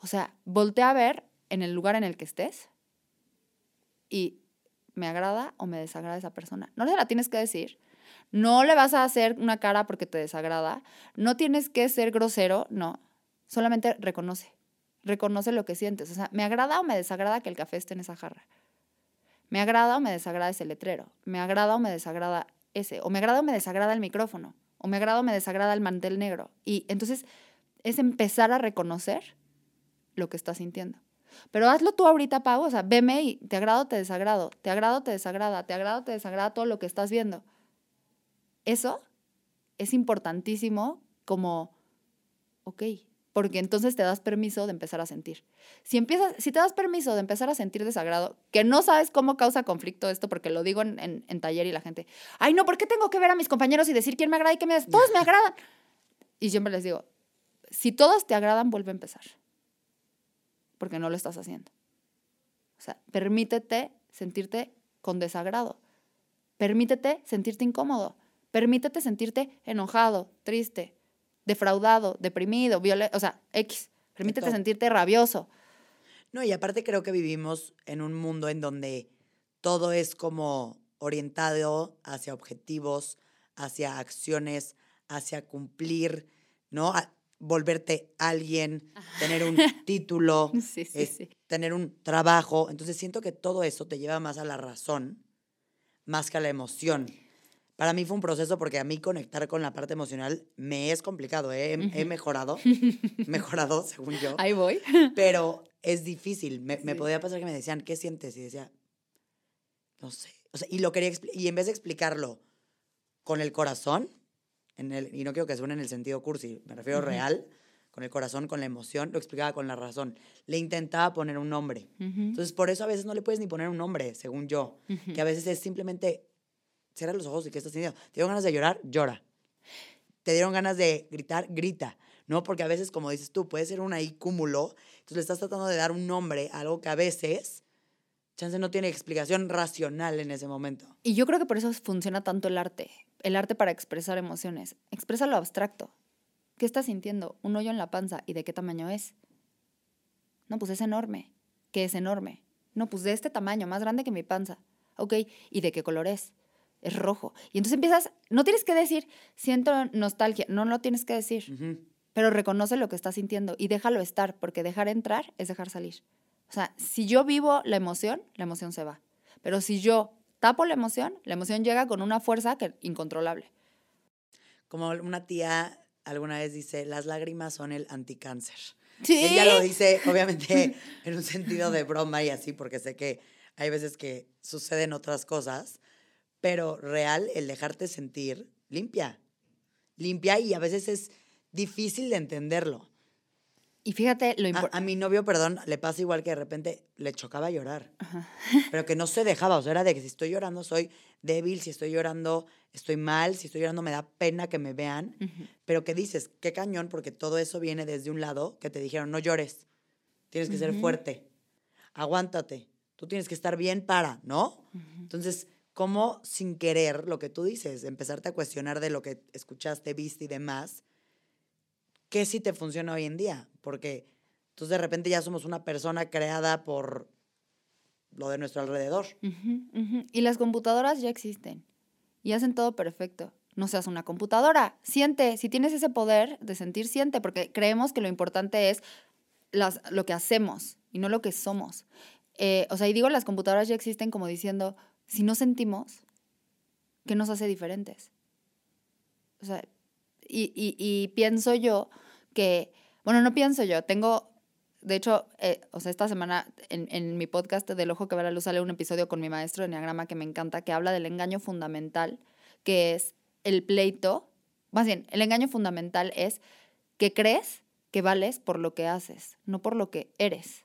O sea, voltea a ver en el lugar en el que estés y me agrada o me desagrada esa persona. No le la tienes que decir. No le vas a hacer una cara porque te desagrada. No tienes que ser grosero, no. Solamente reconoce. Reconoce lo que sientes. O sea, ¿me agrada o me desagrada que el café esté en esa jarra? ¿Me agrada o me desagrada ese letrero? ¿Me agrada o me desagrada ese? ¿O me agrada o me desagrada el micrófono? ¿O me agrada o me desagrada el mantel negro? Y entonces es empezar a reconocer lo que estás sintiendo. Pero hazlo tú ahorita, Pau. O sea, veme y te agrado te desagrado. Te agrado te desagrada. Te agrado te desagrada todo lo que estás viendo. Eso es importantísimo como, ok, porque entonces te das permiso de empezar a sentir. Si, empiezas, si te das permiso de empezar a sentir desagrado, que no sabes cómo causa conflicto esto, porque lo digo en, en- en taller y la gente, ay, no, ¿por qué tengo que ver a mis compañeros y decir quién me agrada y quién me des- Todos me agradan. Y siempre les digo, si todos te agradan, vuelve a empezar. Porque no lo estás haciendo. O sea, permítete sentirte con desagrado. Permítete sentirte incómodo. Permítete sentirte enojado, triste, defraudado, deprimido, violento, o sea, X. Permítete sentirte rabioso. No, y aparte creo que vivimos en un mundo en donde todo es como orientado hacia objetivos, hacia acciones, hacia cumplir, ¿no? Volverte alguien, tener un título, Sí, sí, es- sí. tener un trabajo. Entonces siento que todo eso te lleva más a la razón, más que a la emoción. Para mí fue un proceso porque a mí conectar con la parte emocional me es complicado. ¿eh? He, he mejorado, mejorado según yo Ahí voy. pero es difícil. Me, me podía pasar que me decían, ¿qué sientes? Y decía, no sé. O sea, y lo quería y en vez de explicarlo con el corazón, en el, y no quiero que suene en el sentido cursi, me refiero Ujú. real, con el corazón, con la emoción, lo explicaba con la razón. Le intentaba poner un nombre. Ujú, Entonces, por eso a veces no le puedes ni poner un nombre, según yo. ujú. Que a veces es simplemente, cierra los ojos y ¿qué estás sintiendo? ¿Te dieron ganas de llorar? Llora. ¿Te dieron ganas de gritar? Grita. ¿No? Porque a veces, como dices tú, puede ser un ahí cúmulo. Entonces le estás tratando de dar un nombre a algo que a veces, chance no tiene explicación racional en ese momento. Y yo creo que por eso funciona tanto el arte. El arte para expresar emociones. Expresa lo abstracto. ¿Qué estás sintiendo? ¿Un hoyo en la panza? ¿Y de qué tamaño es? No, pues es enorme. ¿Qué es enorme? No, pues de este tamaño, más grande que mi panza. Ok, ¿y de qué color es? Es rojo. Y entonces empiezas, no tienes que decir, siento nostalgia, no lo tienes que decir, pero reconoce lo que estás sintiendo y déjalo estar, porque dejar entrar es dejar salir. O sea, si yo vivo la emoción, la emoción se va. Pero si yo tapo la emoción, la emoción llega con una fuerza que, incontrolable. Como una tía alguna vez dice, las lágrimas son el anticáncer. Sí. Ella lo dice, obviamente, en un sentido de broma y así, porque sé que hay veces que suceden otras cosas, pero real, el dejarte sentir limpia. Limpia y a veces es difícil de entenderlo. Y fíjate lo A, importante. a mi novio, perdón, le pasa igual que de repente le chocaba llorar, pero que no se dejaba, o sea, era de que si estoy llorando soy débil, si estoy llorando estoy mal, si estoy llorando me da pena que me vean, pero que dices, qué cañón, porque todo eso viene desde un lado que te dijeron, no llores, tienes que ser fuerte, aguántate, tú tienes que estar bien para, ¿no? Entonces, ¿cómo sin querer lo que tú dices, empezarte a cuestionar de lo que escuchaste, viste y demás, qué sí te funciona hoy en día? Porque entonces de repente ya somos una persona creada por lo de nuestro alrededor. Y las computadoras ya existen y hacen todo perfecto. No seas una computadora, siente, si tienes ese poder de sentir, siente, porque creemos que lo importante es las, lo que hacemos y no lo que somos. Eh, o sea, y digo, las computadoras ya existen como diciendo, si no sentimos, ¿qué nos hace diferentes? O sea, y, y pienso yo que, bueno, no pienso yo, tengo de hecho, eh, o sea, esta semana en, en, mi podcast del Ojo que ve la luz sale un episodio con mi maestro de Enneagrama que me encanta, que habla del engaño fundamental, que es el pleito. Más bien, el engaño fundamental es que crees que vales por lo que haces, no por lo que eres.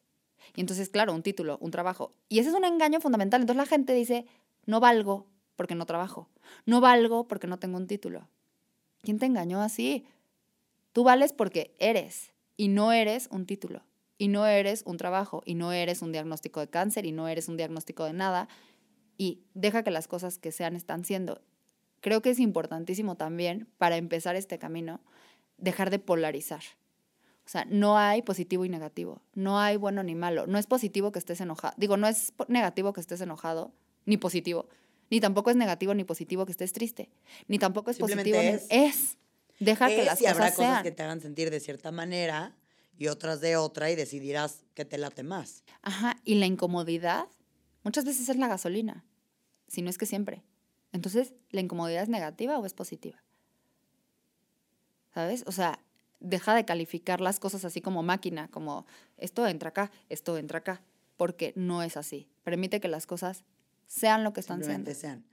Y entonces, claro, un título, un trabajo. Y ese es un engaño fundamental. Entonces la gente dice, no valgo porque no trabajo. No valgo porque no tengo un título. ¿Quién te engañó así? Tú vales porque eres y no eres un título y no eres un trabajo y no eres un diagnóstico de cáncer y no eres un diagnóstico de nada y deja que las cosas que sean están siendo. Creo que es importantísimo también para empezar este camino dejar de polarizar. O sea, no hay positivo y negativo, no hay bueno ni malo, no es positivo que estés enojado, digo, no es negativo que estés enojado, ni positivo, ni tampoco es negativo ni positivo que estés triste, ni tampoco es positivo, es, es. Deja que las y cosas habrá sean. cosas que te hagan sentir de cierta manera y otras de otra y decidirás qué te late más. Ajá, y la incomodidad muchas veces es la gasolina, si no es que siempre. Entonces, ¿la incomodidad es negativa o es positiva? ¿Sabes? O sea, deja de calificar las cosas así como máquina, como esto entra acá, esto entra acá, porque no es así. Permite que las cosas sean lo que están siendo. sean.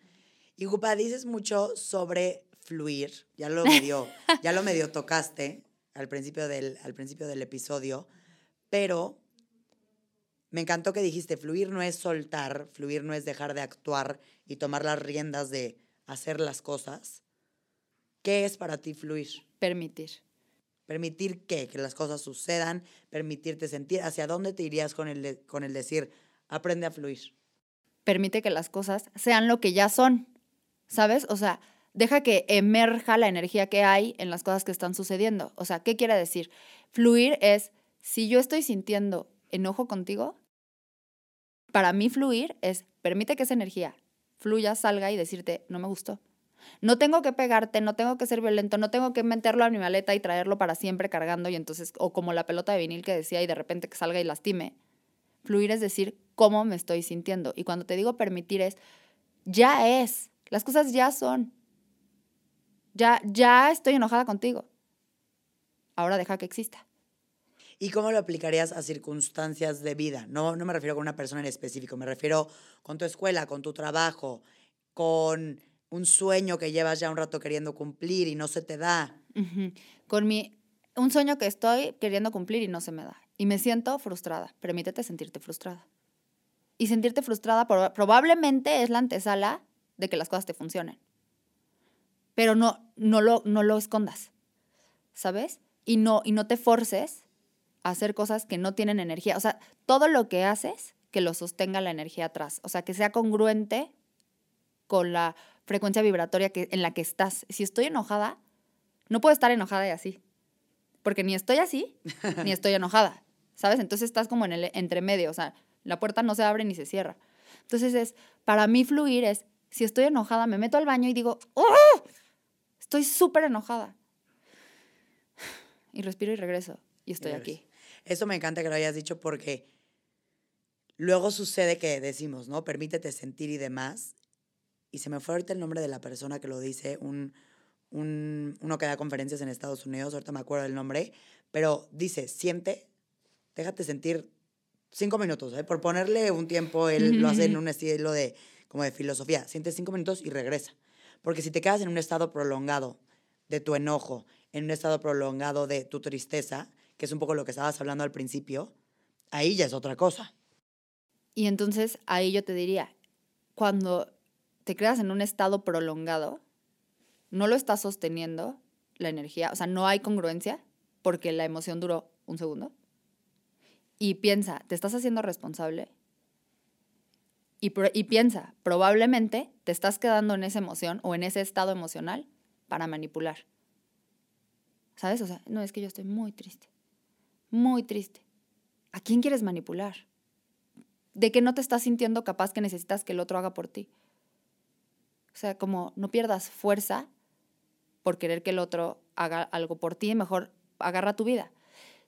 Y Gupa, dices mucho sobre fluir, ya lo medio, ya lo medio tocaste, al principio del, al principio del episodio, pero me encantó que dijiste, fluir no es soltar, fluir no es dejar de actuar y tomar las riendas de hacer las cosas. ¿Qué es para ti fluir? Permitir. Permitir qué? Que las cosas sucedan, permitirte sentir. ¿Hacia dónde te irías con el, con el decir, aprende a fluir? Permite que las cosas sean lo que ya son, ¿sabes? O sea, deja que emerja la energía que hay en las cosas que están sucediendo. O sea, ¿qué quiere decir? Fluir es, si yo estoy sintiendo enojo contigo, para mí fluir es, permite que esa energía fluya, salga y decirte, no me gustó. No tengo que pegarte, no tengo que ser violento, no tengo que meterlo a mi maleta y traerlo para siempre cargando y entonces, o como la pelota de vinil que decía y de repente que salga y lastime. Fluir es decir cómo me estoy sintiendo. Y cuando te digo permitir es, ya es, las cosas ya son. Ya, ya estoy enojada contigo. Ahora deja que exista. ¿Y cómo lo aplicarías a circunstancias de vida? No, no me refiero con una persona en específico, me refiero con tu escuela, con tu trabajo, con un sueño que llevas ya un rato queriendo cumplir y no se te da. Con mi, un sueño que estoy queriendo cumplir y no se me da. Y me siento frustrada. Permítete sentirte frustrada. Y sentirte frustrada probablemente es la antesala de que las cosas te funcionen pero no, no, lo, no lo escondas, ¿sabes? Y no, y no te forces a hacer cosas que no tienen energía. O sea, todo lo que haces, que lo sostenga la energía atrás. O sea, que sea congruente con la frecuencia vibratoria que, en la que estás. Si estoy enojada, no puedo estar enojada y así. Porque ni estoy así, ni estoy enojada. ¿Sabes? Entonces estás como en el entremedio. O sea, la puerta no se abre ni se cierra. Entonces es, para mí fluir es, si estoy enojada, me meto al baño y digo, ¡Oh! Estoy súper enojada. Y respiro y regreso. Y estoy aquí. Eso me encanta que lo hayas dicho porque luego sucede que decimos, ¿no? Permítete sentir y demás. Y se me fue ahorita el nombre de la persona que lo dice, un, un, uno que da conferencias en Estados Unidos, ahorita me acuerdo del nombre, pero dice, siente, déjate sentir cinco minutos, ¿eh? por ponerle un tiempo, él lo hace en un estilo de, como de filosofía, siente cinco minutos y regresa. Porque si te quedas en un estado prolongado de tu enojo, en un estado prolongado de tu tristeza, que es un poco lo que estabas hablando al principio, ahí ya es otra cosa. Y entonces ahí yo te diría, cuando te quedas en un estado prolongado, no lo estás sosteniendo la energía, o sea, no hay congruencia porque la emoción duró un segundo. Y piensa, ¿te estás haciendo responsable? Y, piensa, probablemente te estás quedando en esa emoción o en ese estado emocional para manipular. ¿Sabes? O sea, no, es que yo estoy muy triste. Muy triste. ¿A quién quieres manipular? ¿De qué no te estás sintiendo capaz que necesitas que el otro haga por ti? O sea, como no pierdas fuerza por querer que el otro haga algo por ti, mejor agarra tu vida.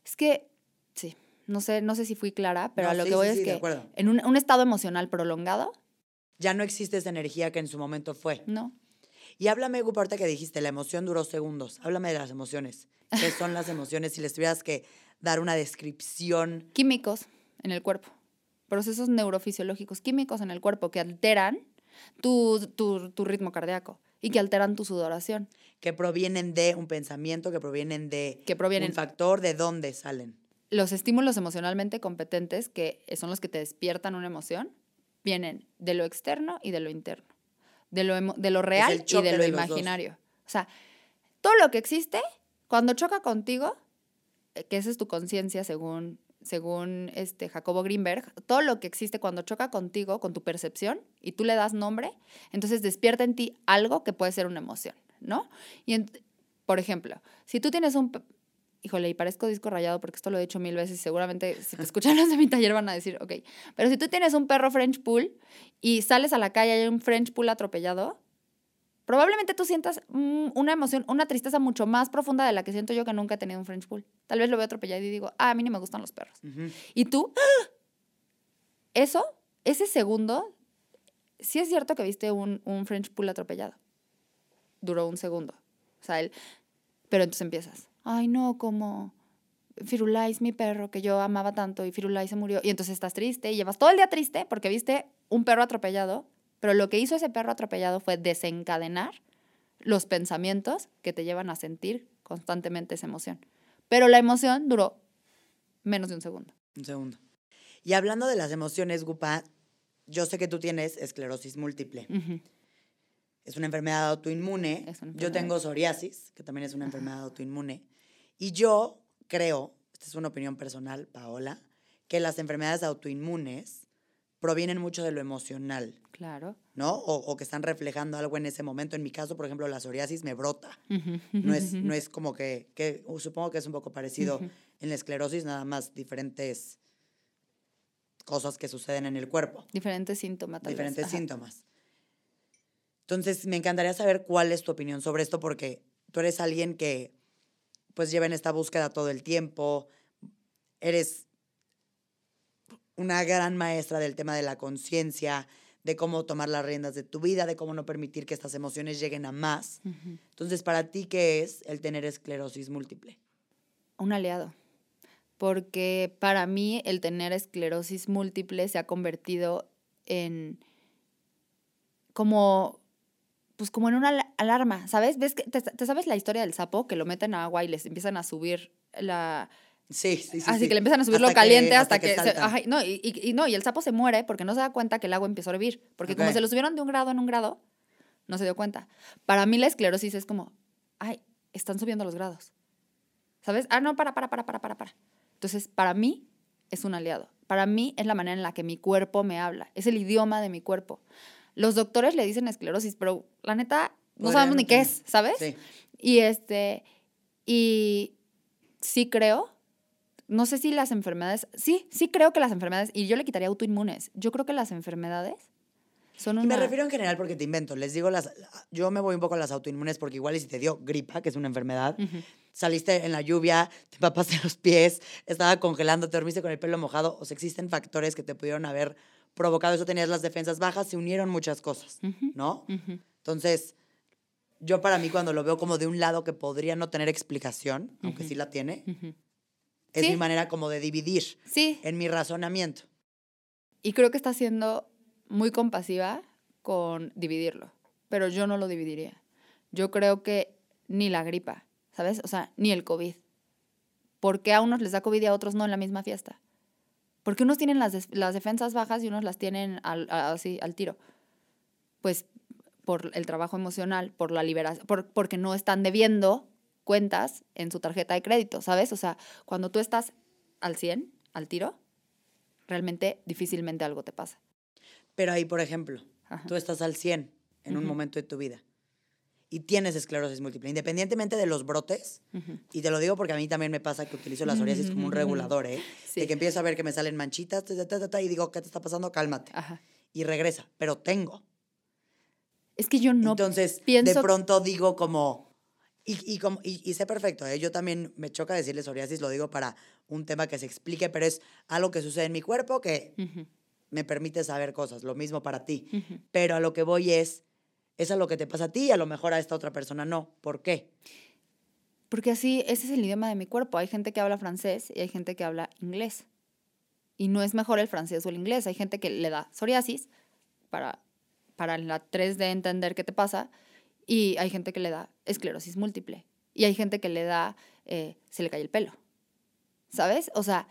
Es que, sí, no sé, no sé si fui clara, pero No, a lo sí, que voy sí, es sí, que en un, un estado emocional prolongado, Ya no existe esa energía que en su momento fue. no. Y háblame, Gupa, ahorita que dijiste, la emoción duró segundos. Háblame de las emociones. ¿Qué son las emociones? Si les tuvieras que dar una descripción. Químicos en el cuerpo, procesos neurofisiológicos, químicos en el cuerpo que alteran tu, tu, tu ritmo cardíaco y que alteran tu sudoración. que provienen de un pensamiento, que provienen de Que provienen- un factor, de dónde salen. Los estímulos emocionalmente competentes, que son los que te despiertan una emoción, vienen de lo externo y de lo interno. De lo, de lo real y de lo de imaginario. O sea, todo lo que existe, cuando choca contigo, eh, que esa es tu conciencia según, según este Jacobo Greenberg, todo lo que existe cuando choca contigo, con tu percepción, y tú le das nombre, entonces despierta en ti algo que puede ser una emoción, ¿no? Y, por ejemplo, si tú tienes un... Híjole, y parezco disco rayado porque esto lo he dicho mil veces y seguramente si te escuchan los de mi taller van a decir, ok, pero si tú tienes un perro French Pool y sales a la calle y hay un French Pool atropellado, probablemente tú sientas mm, una emoción, una tristeza mucho más profunda de la que siento yo que nunca he tenido un French Pool. Tal vez lo veo atropellado y digo, ah, a mí ni me gustan los perros. Ujú. Y tú, ¡ah! eso, ese segundo, sí es cierto que viste un, un French Pool atropellado. Duró un segundo. O sea, él, pero entonces empiezas, ay no, como Firulais, mi perro, que yo amaba tanto, y Firulais se murió. Y entonces estás triste y llevas todo el día triste porque viste un perro atropellado, pero lo que hizo ese perro atropellado fue desencadenar los pensamientos que te llevan a sentir constantemente esa emoción. Pero la emoción duró menos de un segundo. Un segundo. Y hablando de las emociones, Gupa, yo sé que tú tienes esclerosis múltiple. Ujú. Es una enfermedad autoinmune. Yo tengo psoriasis, que también es una enfermedad autoinmune. Y yo creo, esta es una opinión personal, Paola, que las enfermedades autoinmunes provienen mucho de lo emocional, Claro. ¿no? O, o que están reflejando algo en ese momento. En mi caso, por ejemplo, la psoriasis me brota. No es, no es como que, que uh, supongo que es un poco parecido en la esclerosis, nada más diferentes cosas que suceden en el cuerpo, Diferentes síntomas. vez. diferentes síntomas. Entonces, me encantaría saber cuál es tu opinión sobre esto, porque tú eres alguien que pues lleva en esta búsqueda todo el tiempo, eres una gran maestra del tema de la conciencia, de cómo tomar las riendas de tu vida, de cómo no permitir que estas emociones lleguen a más. Entonces, para ti, ¿qué es el tener esclerosis múltiple? Un aliado. Porque para mí el tener esclerosis múltiple se ha convertido en como pues como en una ala- alarma, ¿sabes? ¿Ves que te, te sabes la historia del sapo que lo meten a agua y les empiezan a subir la Sí, sí, sí. así sí. que le empiezan a subir Hasta lo caliente hasta, que que, se- ajá, no, y, y- y no, y el sapo se muere porque no se da cuenta que el agua empezó a hervir, porque como Ok. se lo subieron de un grado en un grado, no se dio cuenta. Para mí la esclerosis es como, ay, están subiendo los grados. ¿Sabes? Ah, no, para, para, para, para, para, para. Entonces, para mí es un aliado. Para mí es la manera en la que mi cuerpo me habla, es el idioma de mi cuerpo. Los doctores le dicen esclerosis, pero la neta no sabemos ni qué es, ¿sabes? Sí. Y este, y sí creo, no sé si las enfermedades, sí, sí creo que las enfermedades, y yo le quitaría autoinmunes, yo creo que las enfermedades son Y una... me refiero en general porque te invento. Les digo, las, yo me voy un poco a las autoinmunes porque igual y si te dio gripa, que es una enfermedad, saliste en la lluvia, te empapaste los pies, estaba congelando, te dormiste con el pelo mojado, o sea, existen factores que te pudieron haber provocado eso, tenías las defensas bajas, se unieron muchas cosas, ¿no? Entonces, yo para mí cuando lo veo como de un lado que podría no tener explicación, aunque sí la tiene, es Sí. mi manera como de dividir Sí, en mi razonamiento. y creo que está siendo muy compasiva con dividirlo, pero yo no lo dividiría. Yo creo que ni la gripa, ¿sabes? O sea, ni el COVID. ¿Por qué a unos les da COVID y a otros no en la misma fiesta? Porque unos tienen las, las defensas bajas y unos las tienen al, a- así al tiro. Pues por el trabajo emocional, por la liberación, por, porque no están debiendo cuentas en su tarjeta de crédito, ¿sabes? O sea, cuando tú estás al 100, al tiro, realmente difícilmente algo te pasa. Pero ahí, por ejemplo, Ajá. tú estás al 100 en un momento de tu vida y tienes esclerosis múltiple, independientemente de los brotes, y te lo digo porque a mí también me pasa que utilizo la psoriasis como un regulador, ¿eh? Sí. De que empiezo a ver que me salen manchitas, ta, ta, ta, ta, ta, y digo, ¿qué te está pasando? Cálmate. Ajá. Y regresa, pero tengo. Es que yo no Entonces, pienso... de pronto digo como, y, y, como, y, y sé perfecto, ¿eh? yo también me choca decirle psoriasis, lo digo para un tema que se explique, pero es algo que sucede en mi cuerpo que me permite saber cosas, lo mismo para ti. Pero a lo que voy es, es a lo que te pasa a ti y a lo mejor a esta otra persona no. ¿Por qué? Porque así, ese es el idioma de mi cuerpo. Hay gente que habla francés y hay gente que habla inglés. Y no es mejor el francés o el inglés. Hay gente que le da psoriasis para, para la 3D entender qué te pasa. Y hay gente que le da esclerosis múltiple. Y hay gente que le da, eh, se le cae el pelo. ¿Sabes? O sea,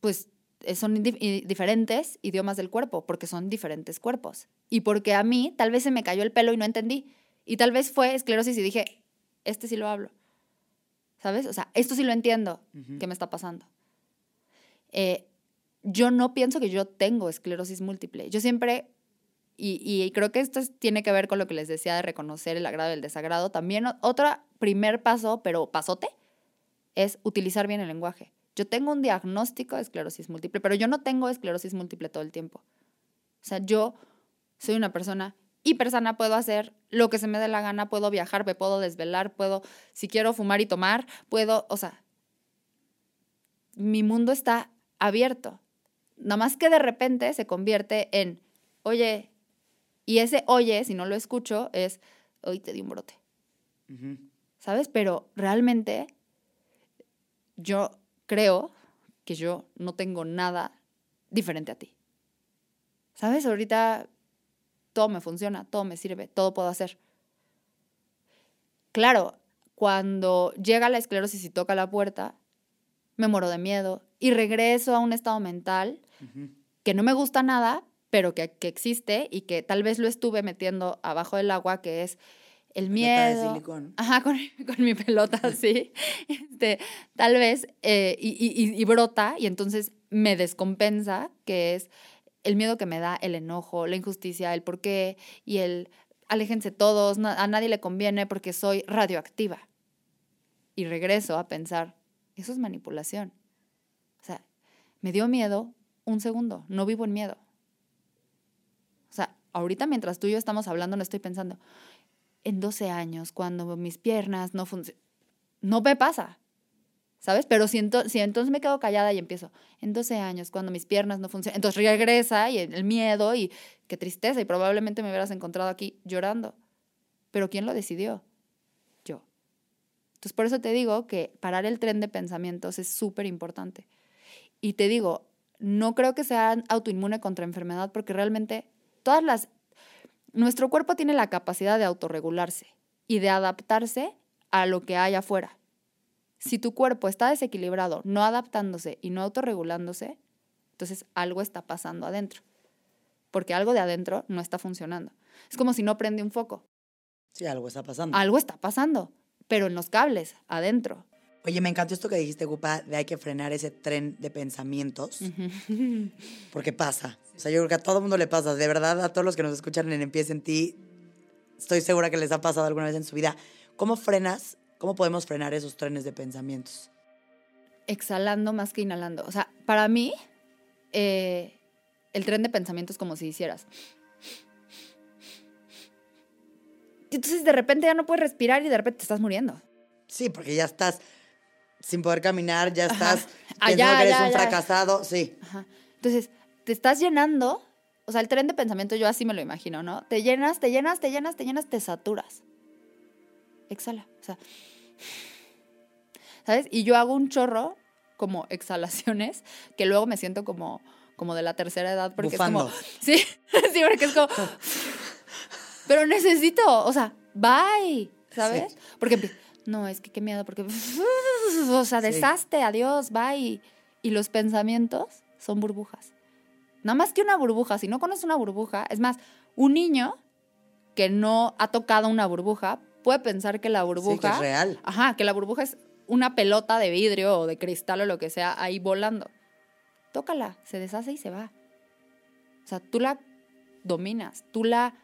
pues son di- i- diferentes idiomas del cuerpo, porque son diferentes cuerpos. Y porque a mí tal vez se me cayó el pelo y no entendí. Y tal vez fue esclerosis y dije, este sí lo hablo. ¿Sabes? O sea, esto sí lo entiendo. ¿qué me está pasando? Eh, yo no pienso que yo tengo esclerosis múltiple. Yo siempre, y, y creo que esto es- tiene que ver con lo que les decía de reconocer el agrado y el desagrado, también otro primer paso, pero pasote, es utilizar bien el lenguaje. Yo tengo un diagnóstico de esclerosis múltiple, pero yo no tengo esclerosis múltiple todo el tiempo. O sea, yo soy una persona hiper sana, puedo hacer lo que se me dé la gana, puedo viajar, me puedo desvelar, puedo, si quiero fumar y tomar, puedo, o sea, mi mundo está abierto. Nada más que de repente se convierte en, oye, y ese oye, si no lo escucho, es, hoy te di un brote. ¿sabes? Pero realmente yo creo que yo no tengo nada diferente a ti. ¿Sabes? Ahorita todo me funciona, todo me sirve, todo puedo hacer. Claro, cuando llega la esclerosis y toca la puerta, me muero de miedo y regreso a un estado mental que no me gusta nada, pero que, que existe y que tal vez lo estuve metiendo abajo del agua, que es el Pelota de miedo. Ajá, con, con mi pelota, sí. Este, tal vez, eh, y, y- y- y brota, y entonces me descompensa, que es el miedo que me da, el enojo, la injusticia, el por qué, y el aléjense todos, na- a nadie le conviene porque soy radioactiva. Y regreso a pensar, eso es manipulación. O sea, me dio miedo un segundo, no vivo en miedo. O sea, ahorita mientras tú y yo estamos hablando, no estoy pensando, en 12 años, cuando mis piernas no funcionan, no me pasa, ¿sabes? Pero si, ento- si entonces me quedo callada y empiezo, en 12 años, cuando mis piernas no funcionan, entonces regresa y el miedo y qué tristeza y probablemente me hubieras encontrado aquí llorando. Pero ¿quién lo decidió? Yo. Entonces por eso te digo que parar el tren de pensamientos es súper importante. Y te digo, no creo que sea autoinmune contra enfermedad porque realmente todas las... Nuestro cuerpo tiene la capacidad de autorregularse y de adaptarse a lo que hay afuera. Si tu cuerpo está desequilibrado, no adaptándose y no autorregulándose, entonces algo está pasando adentro. Porque algo de adentro no está funcionando. Es como si no prende un foco. Sí, algo está pasando. Algo está pasando, pero en los cables, adentro. Oye, me encantó esto que dijiste, Gupa, de hay que frenar ese tren de pensamientos, porque pasa. O sea, yo creo que a todo mundo le pasa. De verdad, a todos los que nos escuchan en Empieza en Ti, estoy segura que les ha pasado alguna vez en su vida. ¿Cómo frenas? ¿Cómo podemos frenar esos trenes de pensamientos? Exhalando más que inhalando. O sea, para mí, eh, el tren de pensamiento es como si hicieras. Y Entonces de repente ya no puedes respirar y de repente te estás muriendo. Sí, porque ya estás sin poder caminar, ya estás Ah, pensando que eres un fracasado. Sí. Ajá. Entonces, te estás llenando, o sea, el tren de pensamiento yo así me lo imagino, ¿no? Te llenas, te llenas, te llenas, te llenas, te saturas. Exhala, o sea, ¿sabes? Y yo hago un chorro como exhalaciones que luego me siento como como de la tercera edad porque Bufando. es como sí, sí, porque es como pero necesito, o sea, bye, ¿sabes? Sí. Porque no, es que qué miedo porque o sea, Sí. deshazte, adiós, bye. Y los pensamientos son burbujas. Nada más que una burbuja, si no conoces una burbuja, es más, un niño que no ha tocado una burbuja puede pensar que la Sí, que burbuja es real. Ajá, que la burbuja es una pelota de vidrio o de cristal o lo que sea ahí volando. Tócala, se deshace y se va. O sea, tú la dominas, tú la...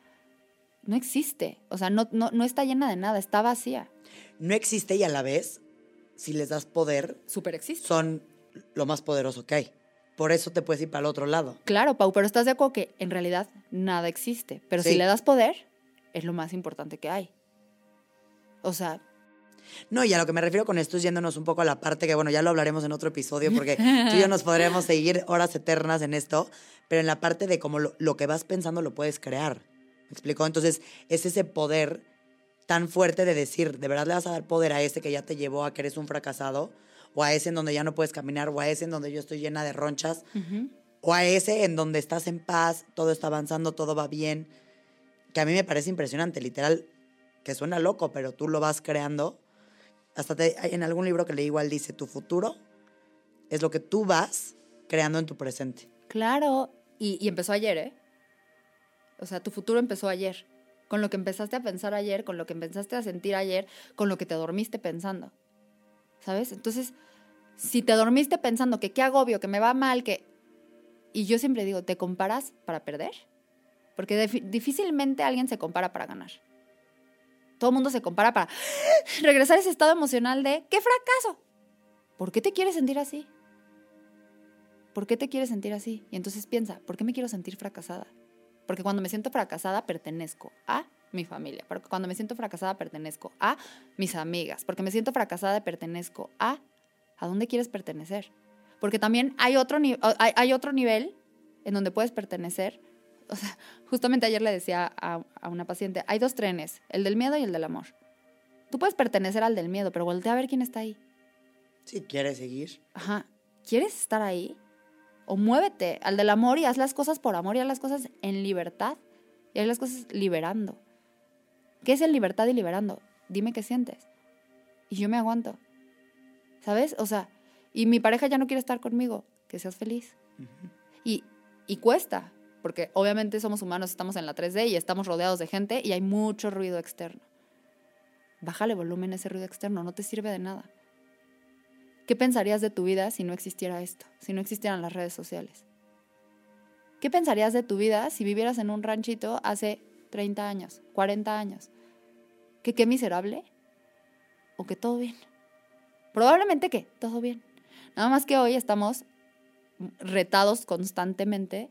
No existe, o sea, no, no, no está llena de nada, está vacía. No existe y a la vez, si les das poder, existe. son lo más poderoso que hay. Por eso te puedes ir para el otro lado. Claro, Pau, pero estás de acuerdo que en realidad nada existe. Pero Sí. si le das poder, es lo más importante que hay. O sea, No, y a lo que me refiero con esto es yéndonos un poco a la parte que, bueno, ya lo hablaremos en otro episodio porque tú y yo nos podremos seguir horas eternas en esto, pero en la parte de cómo lo, lo que vas pensando lo puedes crear. ¿Me explico? Entonces, es ese poder tan fuerte de decir, ¿de verdad le vas a dar poder a ese que ya te llevó a que eres un fracasado? ¿O a ese en donde ya no puedes caminar? ¿O a ese en donde yo estoy llena de ronchas? ¿O a ese en donde estás en paz, todo está avanzando, todo va bien? Que a mí me parece impresionante, literal, que suena loco, pero tú lo vas creando hasta te- en algún libro que leí igual dice, tu futuro es lo que tú vas creando en tu presente. claro. Y, y empezó ayer, ¿eh? O sea, tu futuro empezó ayer. Con lo que empezaste a pensar ayer, con lo que empezaste a sentir ayer, con lo que te dormiste pensando. ¿Sabes? Entonces, si te dormiste pensando que qué agobio, que me va mal, que... Y yo siempre digo, ¿te comparas para perder? Porque difícilmente alguien se compara para ganar. Todo el mundo se compara para regresar a ese estado emocional de ¡qué fracaso! ¿Por qué te quieres sentir así? ¿Por qué te quieres sentir así? Y entonces piensa, ¿por qué me quiero sentir fracasada? Porque cuando me siento fracasada pertenezco a mi familia, porque cuando me siento fracasada pertenezco a mis amigas, porque me siento fracasada pertenezco a ¿a dónde quieres pertenecer? Porque también hay otro, ni- hay, hay otro nivel en donde puedes pertenecer. O sea, justamente ayer le decía a, a una paciente, hay dos trenes, el del miedo y el del amor. Tú puedes pertenecer al del miedo, pero voltea a ver quién está ahí. Si quieres seguir. Ajá. ¿Quieres estar ahí? O muévete al del amor y haz las cosas por amor y haz las cosas en libertad. Y haz las cosas liberando. ¿Qué es el libertad y liberando? Dime qué sientes. Y yo me aguanto. ¿Sabes? O sea, y mi pareja ya no quiere estar conmigo. Que seas feliz. y, y cuesta, porque obviamente somos humanos, estamos en la 3D y estamos rodeados de gente y hay mucho ruido externo. Bájale volumen a ese ruido externo, no te sirve de nada. ¿Qué pensarías de tu vida si no existiera esto? Si no existieran las redes sociales. ¿Qué pensarías de tu vida si vivieras en un ranchito hace 30 años, 40 años? ¿Que qué miserable? ¿O que todo bien? Probablemente que todo bien. Nada más que hoy estamos retados constantemente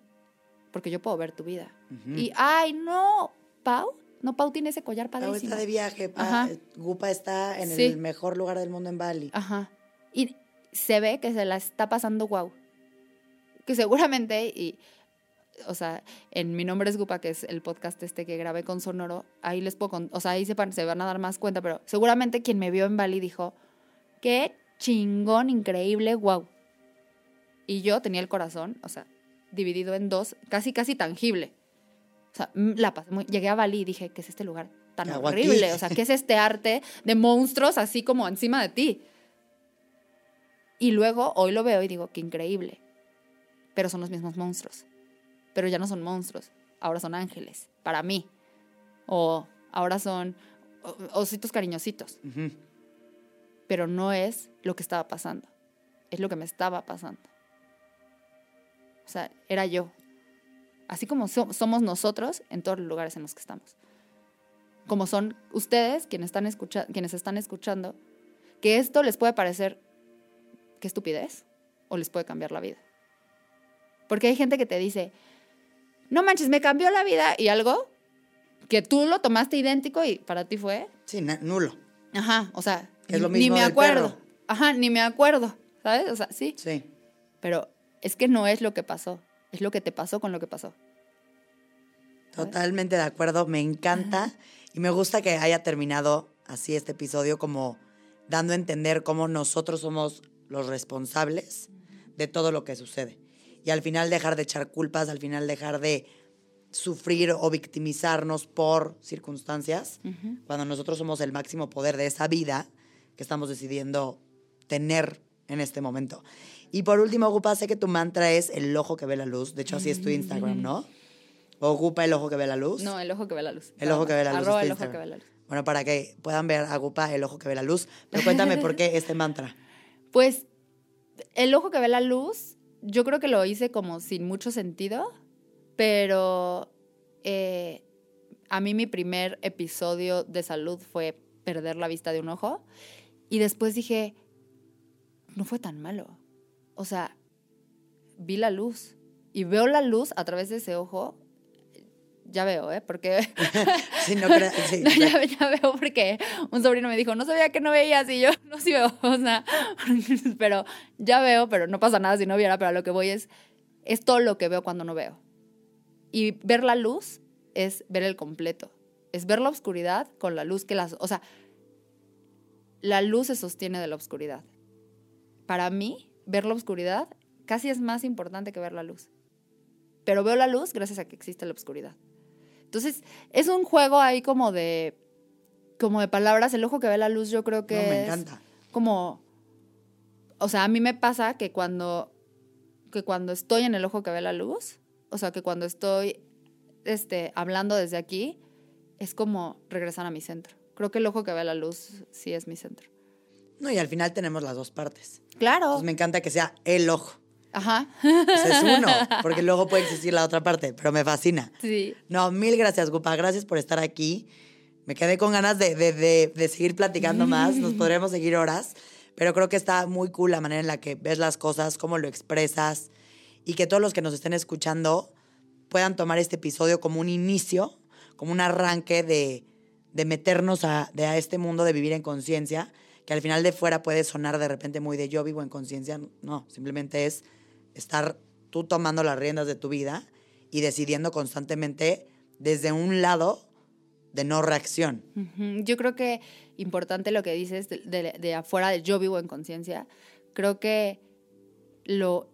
porque yo puedo ver tu vida. Ujú. Y, ay, no, Pau, no, Pau tiene ese collar Pau padrísimo. está de viaje, pa-. Gupa está en Sí. el mejor lugar del mundo en Bali. Ajá. Y se ve que se la está pasando guau. Que seguramente, y, o sea, en Mi Nombre es Gupa, que es el podcast este que grabé con Sonoro, ahí les puedo, con- o sea, ahí se van a dar más cuenta, pero seguramente quien me vio en Bali dijo, qué chingón, increíble, guau. Y yo tenía el corazón, o sea, dividido en dos, casi, casi tangible. O sea, la pasé muy, llegué a Bali y dije, ¿qué es este lugar tan horrible? O sea, ¿qué es este arte de monstruos así como encima de ti? Y luego hoy lo veo y digo, qué increíble. Pero son los mismos monstruos. Pero ya no son monstruos, ahora son ángeles, para mí. O ahora son ositos cariñositos. Pero no es lo que estaba pasando, es lo que me estaba pasando. O sea, era yo. Así como so- somos nosotros en todos los lugares en los que estamos. Como son ustedes quienes están, escucha quienes están escuchando, que esto les puede parecer qué estupidez o les puede cambiar la vida. Porque hay gente que te dice, no manches, me cambió la vida y algo que tú lo tomaste idéntico y para ti fue, Sí, nulo. ajá, o sea, Es lo ni mismo me del acuerdo. perro. Ajá, ni me acuerdo, ¿sabes? O sea, sí, Sí. pero es que no es lo que pasó, es lo que te pasó con lo que pasó. Totalmente de acuerdo, me encanta y me gusta que haya terminado así este episodio como dando a entender cómo nosotros somos los responsables de todo lo que sucede. Y al final dejar de echar culpas, al final dejar de sufrir o victimizarnos por circunstancias, cuando nosotros somos el máximo poder de esa vida que estamos decidiendo tener en este momento. Y por último, Gupa, sé que tu mantra es el ojo que ve la luz. De hecho, así es tu Instagram, ¿no? O Gupa, el ojo que ve la luz. No, el ojo que ve la luz. El ojo que ve la luz. Arroba el ojo que ve la luz. Bueno, para que puedan ver a el ojo que ve la luz. Pero cuéntame por qué este mantra. Pues el ojo que ve la luz, yo creo que lo hice como sin mucho sentido, pero eh, a mí mi primer episodio de salud fue perder la vista de un ojo y después dije, no fue tan malo. O sea, vi la luz y veo la luz a través de ese ojo. Ya veo, ¿eh? Porque... sí, no. Sí, No, ya, ya veo porque un sobrino me dijo, no sabía que no veías y yo no sí veo, o sea, pero ya veo, pero no pasa nada si no viera, pero a lo que voy es, es todo lo que veo cuando no veo. Y ver la luz es ver el completo, es ver la oscuridad con la luz que las, o sea, la luz se sostiene de la oscuridad. Para mí, ver la oscuridad casi es más importante que ver la luz. Pero veo la luz gracias a que existe la oscuridad. Entonces, es un juego ahí como de como de palabras, el ojo que ve la luz yo creo que No, me es encanta. como o sea, a mí me pasa que cuando que cuando estoy en el ojo que ve la luz, o sea, que cuando estoy este hablando desde aquí es como regresar a mi centro. Creo que el ojo que ve la luz sí es mi centro. No, y al final tenemos las dos partes. Claro. Entonces me encanta que sea el ojo. Ajá. Pues es uno, porque luego puede existir la otra parte, pero me fascina. Sí. No, mil gracias, Gupa. Gracias por estar aquí. Me quedé con ganas de, de- de- de seguir platicando más. Nos podremos seguir horas, pero creo que está muy cool la manera en la que ves las cosas, cómo lo expresas y que todos los que nos estén escuchando puedan tomar este episodio como un inicio, como un arranque de, de meternos a, de a este mundo de vivir en conciencia, que al final de fuera puede sonar de repente muy de yo vivo en conciencia. No, simplemente es estar tú tomando las riendas de tu vida y decidiendo constantemente desde un lado de no reacción. Yo creo que importante lo que dices de, de- de afuera de yo vivo en conciencia. Creo que lo,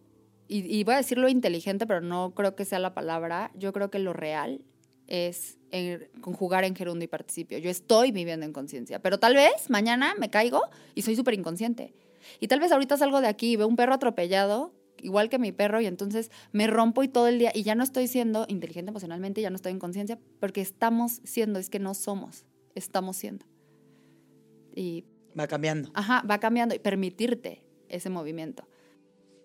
y, voy a decir lo inteligente, pero no creo que sea la palabra. Yo creo que lo real es en- conjugar en gerundio y participio. Yo estoy viviendo en conciencia, pero tal vez mañana me caigo y soy súper inconsciente. Y tal vez ahorita salgo de aquí y veo un perro atropellado, igual que mi perro, y entonces me rompo y todo el día, y ya no estoy siendo inteligente emocionalmente, ya no estoy en conciencia, porque estamos siendo, es que no somos, estamos siendo. Y, Va cambiando. ajá, va cambiando y permitirte ese movimiento.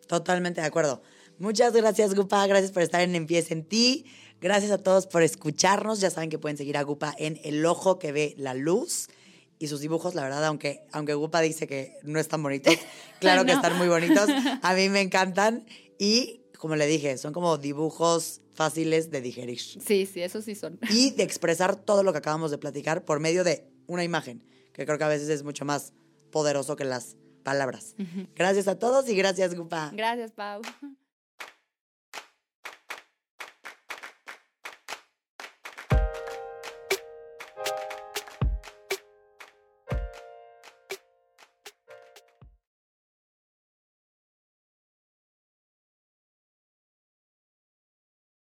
Totalmente de acuerdo. Muchas gracias, Gupa. Gracias por estar en Empieza en ti. Gracias a todos por escucharnos. Ya saben que pueden seguir a Gupa en El Ojo que ve la luz. Y sus dibujos, la verdad, aunque, aunque Gupa dice que no están bonitos, claro que están muy bonitos. A mí me encantan. Y, como le dije, son como dibujos fáciles de digerir. Sí, sí, eso sí son. Y de expresar todo lo que acabamos de platicar por medio de una imagen, que creo que a veces es mucho más poderoso que las palabras. Gracias a todos y gracias, Gupa. Gracias, Pau.